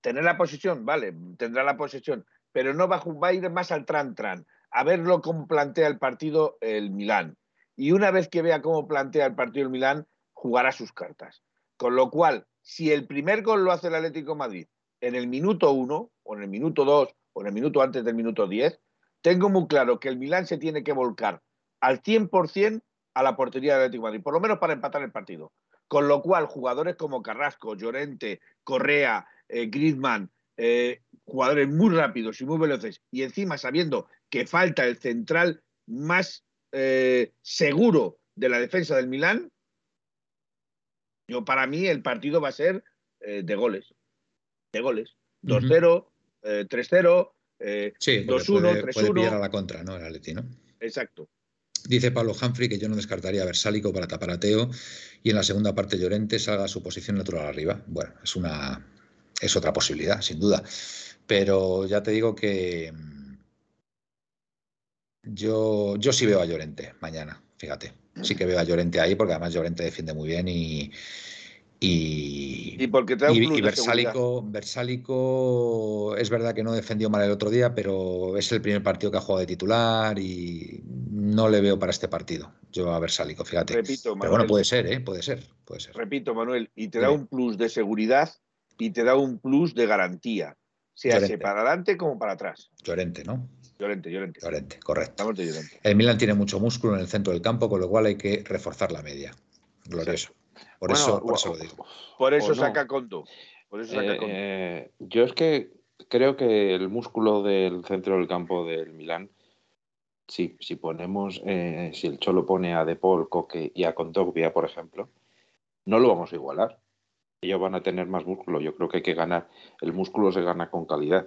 tener la posesión, vale, tendrá la posesión, pero no va a, ir más al tran-tran, a verlo cómo plantea el partido el Milán. Y una vez que vea cómo plantea el partido el Milán, jugará sus cartas. Con lo cual, si el primer gol lo hace el Atlético Madrid en el minuto 1, o en el minuto 2, o en el minuto antes del minuto 10, tengo muy claro que el Milán se tiene que volcar al 100% a la portería del Atlético Madrid, por lo menos para empatar el partido. Con lo cual, jugadores como Carrasco, Llorente, Correa, eh, Griezmann, eh, jugadores muy rápidos y muy veloces, y encima sabiendo que falta el central más eh, seguro de la defensa del Milán, yo para mí el partido va a ser eh, de goles. De goles. 2-0, eh, 3-0, eh, Sí, porque 2-1, puede, puede 3-1. pillar a la contra, ¿no? El Atleti, ¿no? exacto. Dice Pablo Humphrey que yo no descartaría a Versálico para tapar a Teo y en la segunda parte Llorente salga a su posición natural arriba. Bueno, es una es otra posibilidad, sin duda. Pero ya te digo que mm, yo, yo sí veo a Llorente mañana, fíjate. Sí que veo a Llorente ahí porque además Llorente defiende muy bien y. Y, Y porque da un y- y. Versálico, Versálico es verdad que no defendió mal el otro día, pero es el primer partido que ha jugado de titular y no le veo para este partido. Yo a Versálico, fíjate. Repito, pero Manuel, bueno, puede ser, ¿eh? Puede ser, puede ser. repito, Manuel, y te da Dime. un plus de seguridad y te da un plus de garantía, sea Llorente. para adelante como para atrás. Llorente, ¿no? Llorente, Llorente. Llorente, correcto. Estamos de Llorente. El Milan tiene mucho músculo en el centro del campo, con lo cual hay que reforzar la media. Glorioso. Por, Bueno, eso, por o- eso lo digo. Por eso o no. saca Conto. Por eso saca Eh, Conto. eh, yo es que creo que el músculo del centro del campo del Milán, si, si ponemos, eh, si el Cholo pone a De Paul, Coque y a Kondogbia, por ejemplo, no lo vamos a igualar. Ellos van a tener más músculo. Yo creo que hay que ganar. El músculo se gana con calidad.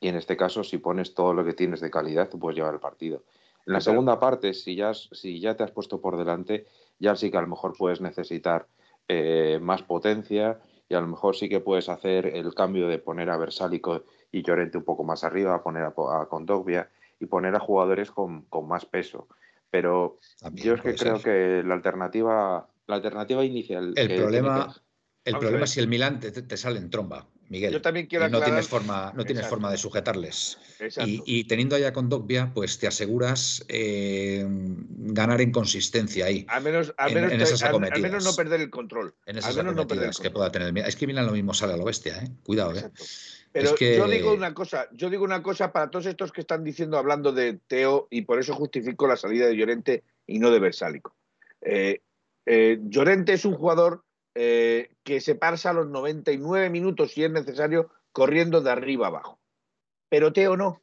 Y en este caso, si pones todo lo que tienes de calidad, tú puedes llevar el partido. En la pero- segunda parte, si ya, si ya te has puesto por delante, ya sí que a lo mejor puedes necesitar eh, más potencia y a lo mejor sí que puedes hacer el cambio de poner a Versálico y Llorente un poco más arriba, poner a, a Kondogbia y poner a jugadores con, con más peso. Pero También yo es que creo ser. que la alternativa, la alternativa inicial. El que problema, el a problema es si el Milan te, te- sale en tromba, Miguel. Yo también quiero no aclarar- tienes forma, no tienes Exacto. forma de sujetarles. Y, y teniendo allá con Dogbia, pues te aseguras eh, ganar en consistencia ahí. al menos, en- menos, en esas al- al, acometidas. menos no perder el control. En al esas menos no perder el acometidas que pueda tener. Es que Milan lo mismo sale al oeste, ¿eh? Cuidado, ¿eh? Pero que- yo digo una cosa, yo digo una cosa para todos estos que están diciendo, hablando de Teo, y por eso justifico la salida de Llorente y no de Versálico. Eh, eh, Llorente es un jugador eh, que se pasa los 99 minutos, si es necesario, corriendo de arriba abajo. Pero Teo no.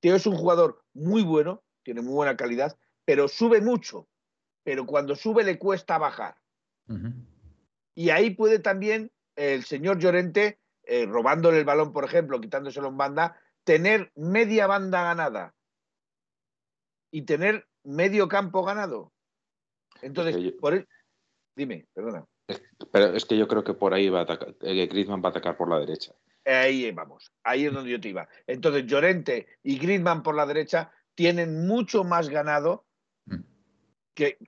Teo es un jugador muy bueno, tiene muy buena calidad, pero sube mucho. Pero cuando sube le cuesta bajar. Y ahí puede también el señor Llorente, eh, robándole el balón, por ejemplo, quitándoselo en banda, tener media banda ganada y tener medio campo ganado. Entonces, Es que yo- por el- dime, perdona. Pero es que yo creo que por ahí va a atacar, eh, Griezmann va a atacar por la derecha. Ahí vamos, ahí es donde yo te iba. Entonces, Llorente y Griezmann por la derecha tienen mucho más ganado Mm. que,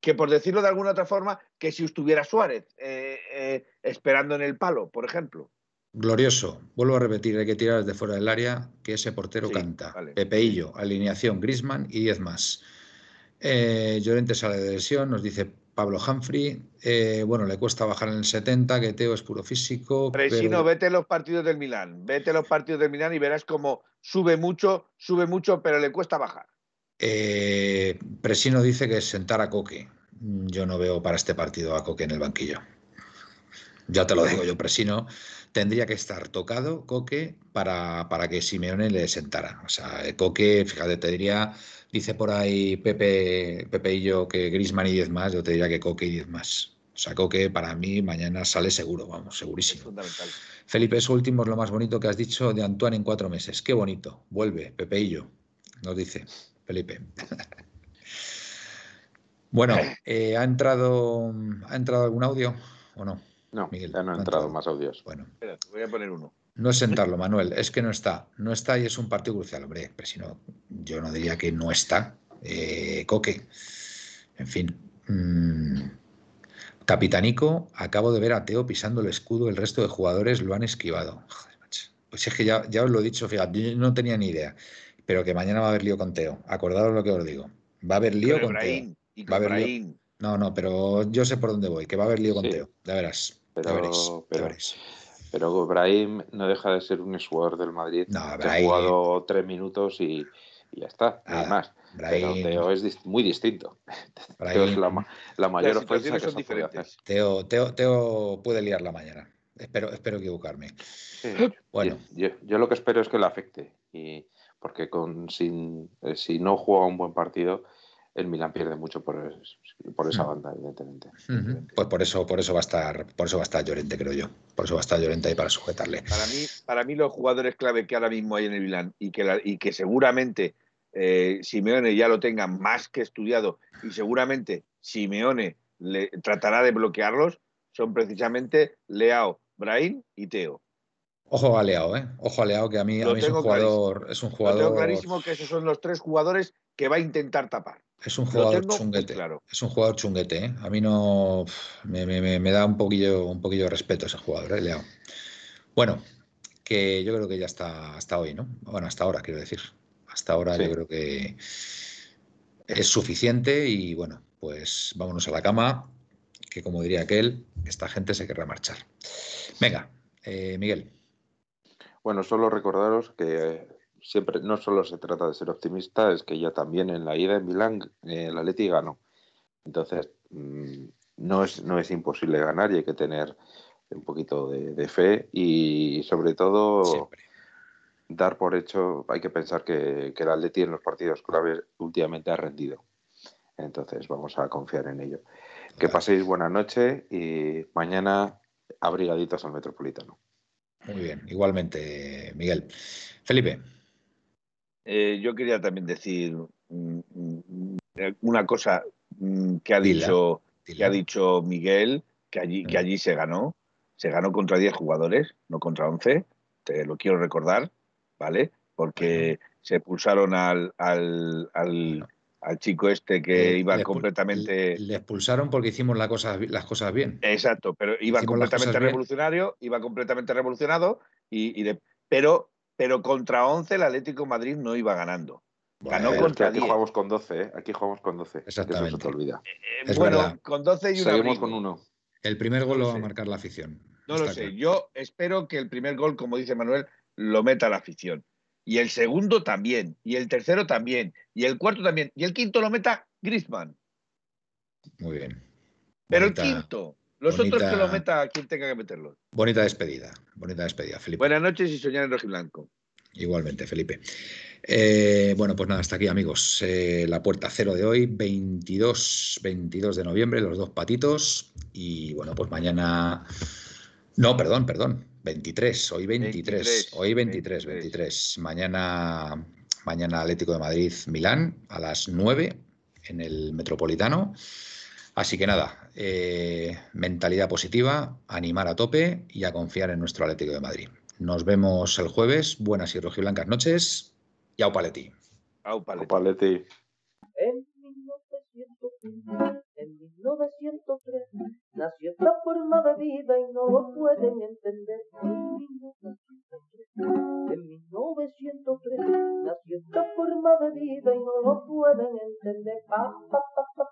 que, por decirlo de alguna otra forma, que si estuviera Suárez eh, eh, esperando en el palo, por ejemplo. Glorioso. Vuelvo a repetir, hay que tirar desde fuera del área, que ese portero Sí, canta. vale. Pepeillo, alineación, Grisman y 10 más. Eh, Llorente sale de lesión, nos dice Pablo Humphrey. Eh, bueno, le cuesta bajar en el 70, que Teo es puro físico. Presino, pero- vete los partidos del Milán, vete los partidos del Milán y verás cómo sube mucho, sube mucho, pero le cuesta bajar. Eh, Presino dice que es sentar a Coque. Mm, Yo no veo para este partido a Coque en el banquillo. Ya te lo digo yo, Presino. Tendría que estar tocado Coque para, para que Simeone le sentara. O sea, Coque, fíjate, te diría, dice por ahí Pepe, Pepe y yo que Grisman y 10 más, yo te diría que Coque y 10 más. O sea, Coque para mí mañana sale seguro, vamos, Es segurísimo. fundamental. Felipe, eso último es lo más bonito que has dicho de Antoine en cuatro meses. Qué bonito. Vuelve, Pepeillo, nos dice Felipe. bueno, eh, ¿ha, entrado, ¿ha entrado algún audio o no? No, Miguel, ya no no han ha entrado entrado. más audios. Bueno, Espera, te voy a poner uno. no es sentarlo, Manuel, es que no está. No está y es un partido crucial, hombre. Pero si no, yo no diría que no está. Eh, Coque. En fin. mm, Capitanico, acabo de ver a Teo pisando el escudo, el resto de jugadores lo han esquivado. Joder, macho. Pues es que ya, ya os lo he dicho, fíjate, yo no tenía ni idea. Pero que mañana va a haber lío con Teo. Acordaros lo que os digo. Va a haber lío Con con Teo. Va a haber lío. No, no, pero yo sé por dónde voy, que va a haber lío con Sí. Teo. Ya verás. Pero- veréis, pero- veréis. Pero Brahim no deja de ser un jugador del Madrid No, que ha Brahim- jugado tres minutos y, y ya está, Nada, más. Pero Brahim- Teo es dis- muy distinto. Teo Brahim- es la, ma- la mayor Las ofensa que se puede hacer. diferentes. Teo, Teo, Teo puede liarla mañana. Espero, espero equivocarme. Sí. Bueno, Yo, yo lo que espero es que le afecte. Y porque con sin, eh, si no juega un buen partido, el Milan pierde mucho por, es- por esa Mm. banda, evidentemente. ujú, pues por eso, por eso va a estar, por eso va a estar Llorente, creo yo. Por eso va a estar Llorente ahí para sujetarle. Para mí, para mí los jugadores clave que ahora mismo hay en el Milán y que, la- y que seguramente eh, Simeone ya lo tenga más que estudiado y seguramente Simeone le tratará de bloquearlos son precisamente Leao, Brahim y Teo. Ojo a Leao, ¿eh? Ojo a Leao, que a mí, a Lo mí es un jugador, es un Lo jugador, tengo clarísimo que esos son los tres jugadores que va a intentar tapar. Es un jugador chunguete. claro. Es un jugador chunguete, ¿eh? A mí no me, me- me- me da un poquillo, un poquillo de respeto ese jugador, ¿eh? Leao. Bueno, que yo creo que ya está hasta hoy, ¿no? Bueno, hasta ahora, quiero decir. Hasta ahora Sí. yo creo que es suficiente y bueno, pues vámonos a la cama, que como diría aquel, esta gente se querrá marchar. Venga, eh, Miguel. Bueno, solo recordaros que eh, siempre no solo se trata de ser optimista, es que ya también en la ida en Milán eh, el Atleti ganó. Entonces, mm, no, es, no es imposible ganar y hay que tener un poquito de, de fe y sobre todo Siempre. dar por hecho, hay que pensar que, que el Atleti en los partidos claves últimamente ha rendido. Entonces vamos a confiar en ello. Que paséis buena noche y mañana abrigaditos al Metropolitano. Muy bien, igualmente, Miguel. Felipe. Eh, yo quería también decir mm, mm, eh, una cosa mm, que ha Dila, dicho dila. que ha dicho Miguel, que allí, que allí se ganó. Se ganó contra 10 jugadores, no contra 11. Te lo quiero recordar, ¿vale? Porque se pulsaron al, al, al, al chico este que Eh, iba le completamente... Le expulsaron porque hicimos la cosa- las cosas bien. Exacto, pero iba Hicimos completamente bien. revolucionario, iba completamente revolucionado, y, y de- pero, pero contra 11 el Atlético de Madrid no iba ganando. Ganó Bueno, contra aquí 10. jugamos con 12, ¿eh? Aquí jugamos con 12. que Eso se Exactamente. te olvida. Eh, Es bueno, verdad. con 12 y una Seguimos con uno. El primer gol No lo lo va a marcar la afición. No lo sé. claro. Yo espero que el primer gol, como dice Manuel, lo meta la afición. Y el segundo también. Y el tercero también. Y el cuarto también. Y el quinto lo meta Griezmann. Muy bien. Pero Bonita- el quinto. Los bonita- otros que lo meta quien tenga que meterlo. Bonita despedida. Bonita despedida, Felipe. Buenas noches y soñar en rojiblanco. Igualmente, Felipe. Eh, bueno, pues nada, hasta aquí, amigos. Eh, la puerta cero de hoy, 22, 22 de noviembre, los dos patitos. Y bueno, pues mañana. No, perdón, perdón. 23, hoy 23. 23, hoy 23, 23. 23. Mañana, mañana Atlético de Madrid, Milán, a las 9 en el Metropolitano. Así que nada, eh, mentalidad positiva, animar a tope y a confiar en nuestro Atlético de Madrid. Nos vemos el jueves. Buenas y rojiblancas noches. Y au paleti. Au, paleti. Paleti. En 1903, en 1903 nació esta forma de vida y no lo pueden entender. En 1903, en 1903 nació esta forma de vida y no lo pueden entender. Pa, pa, pa.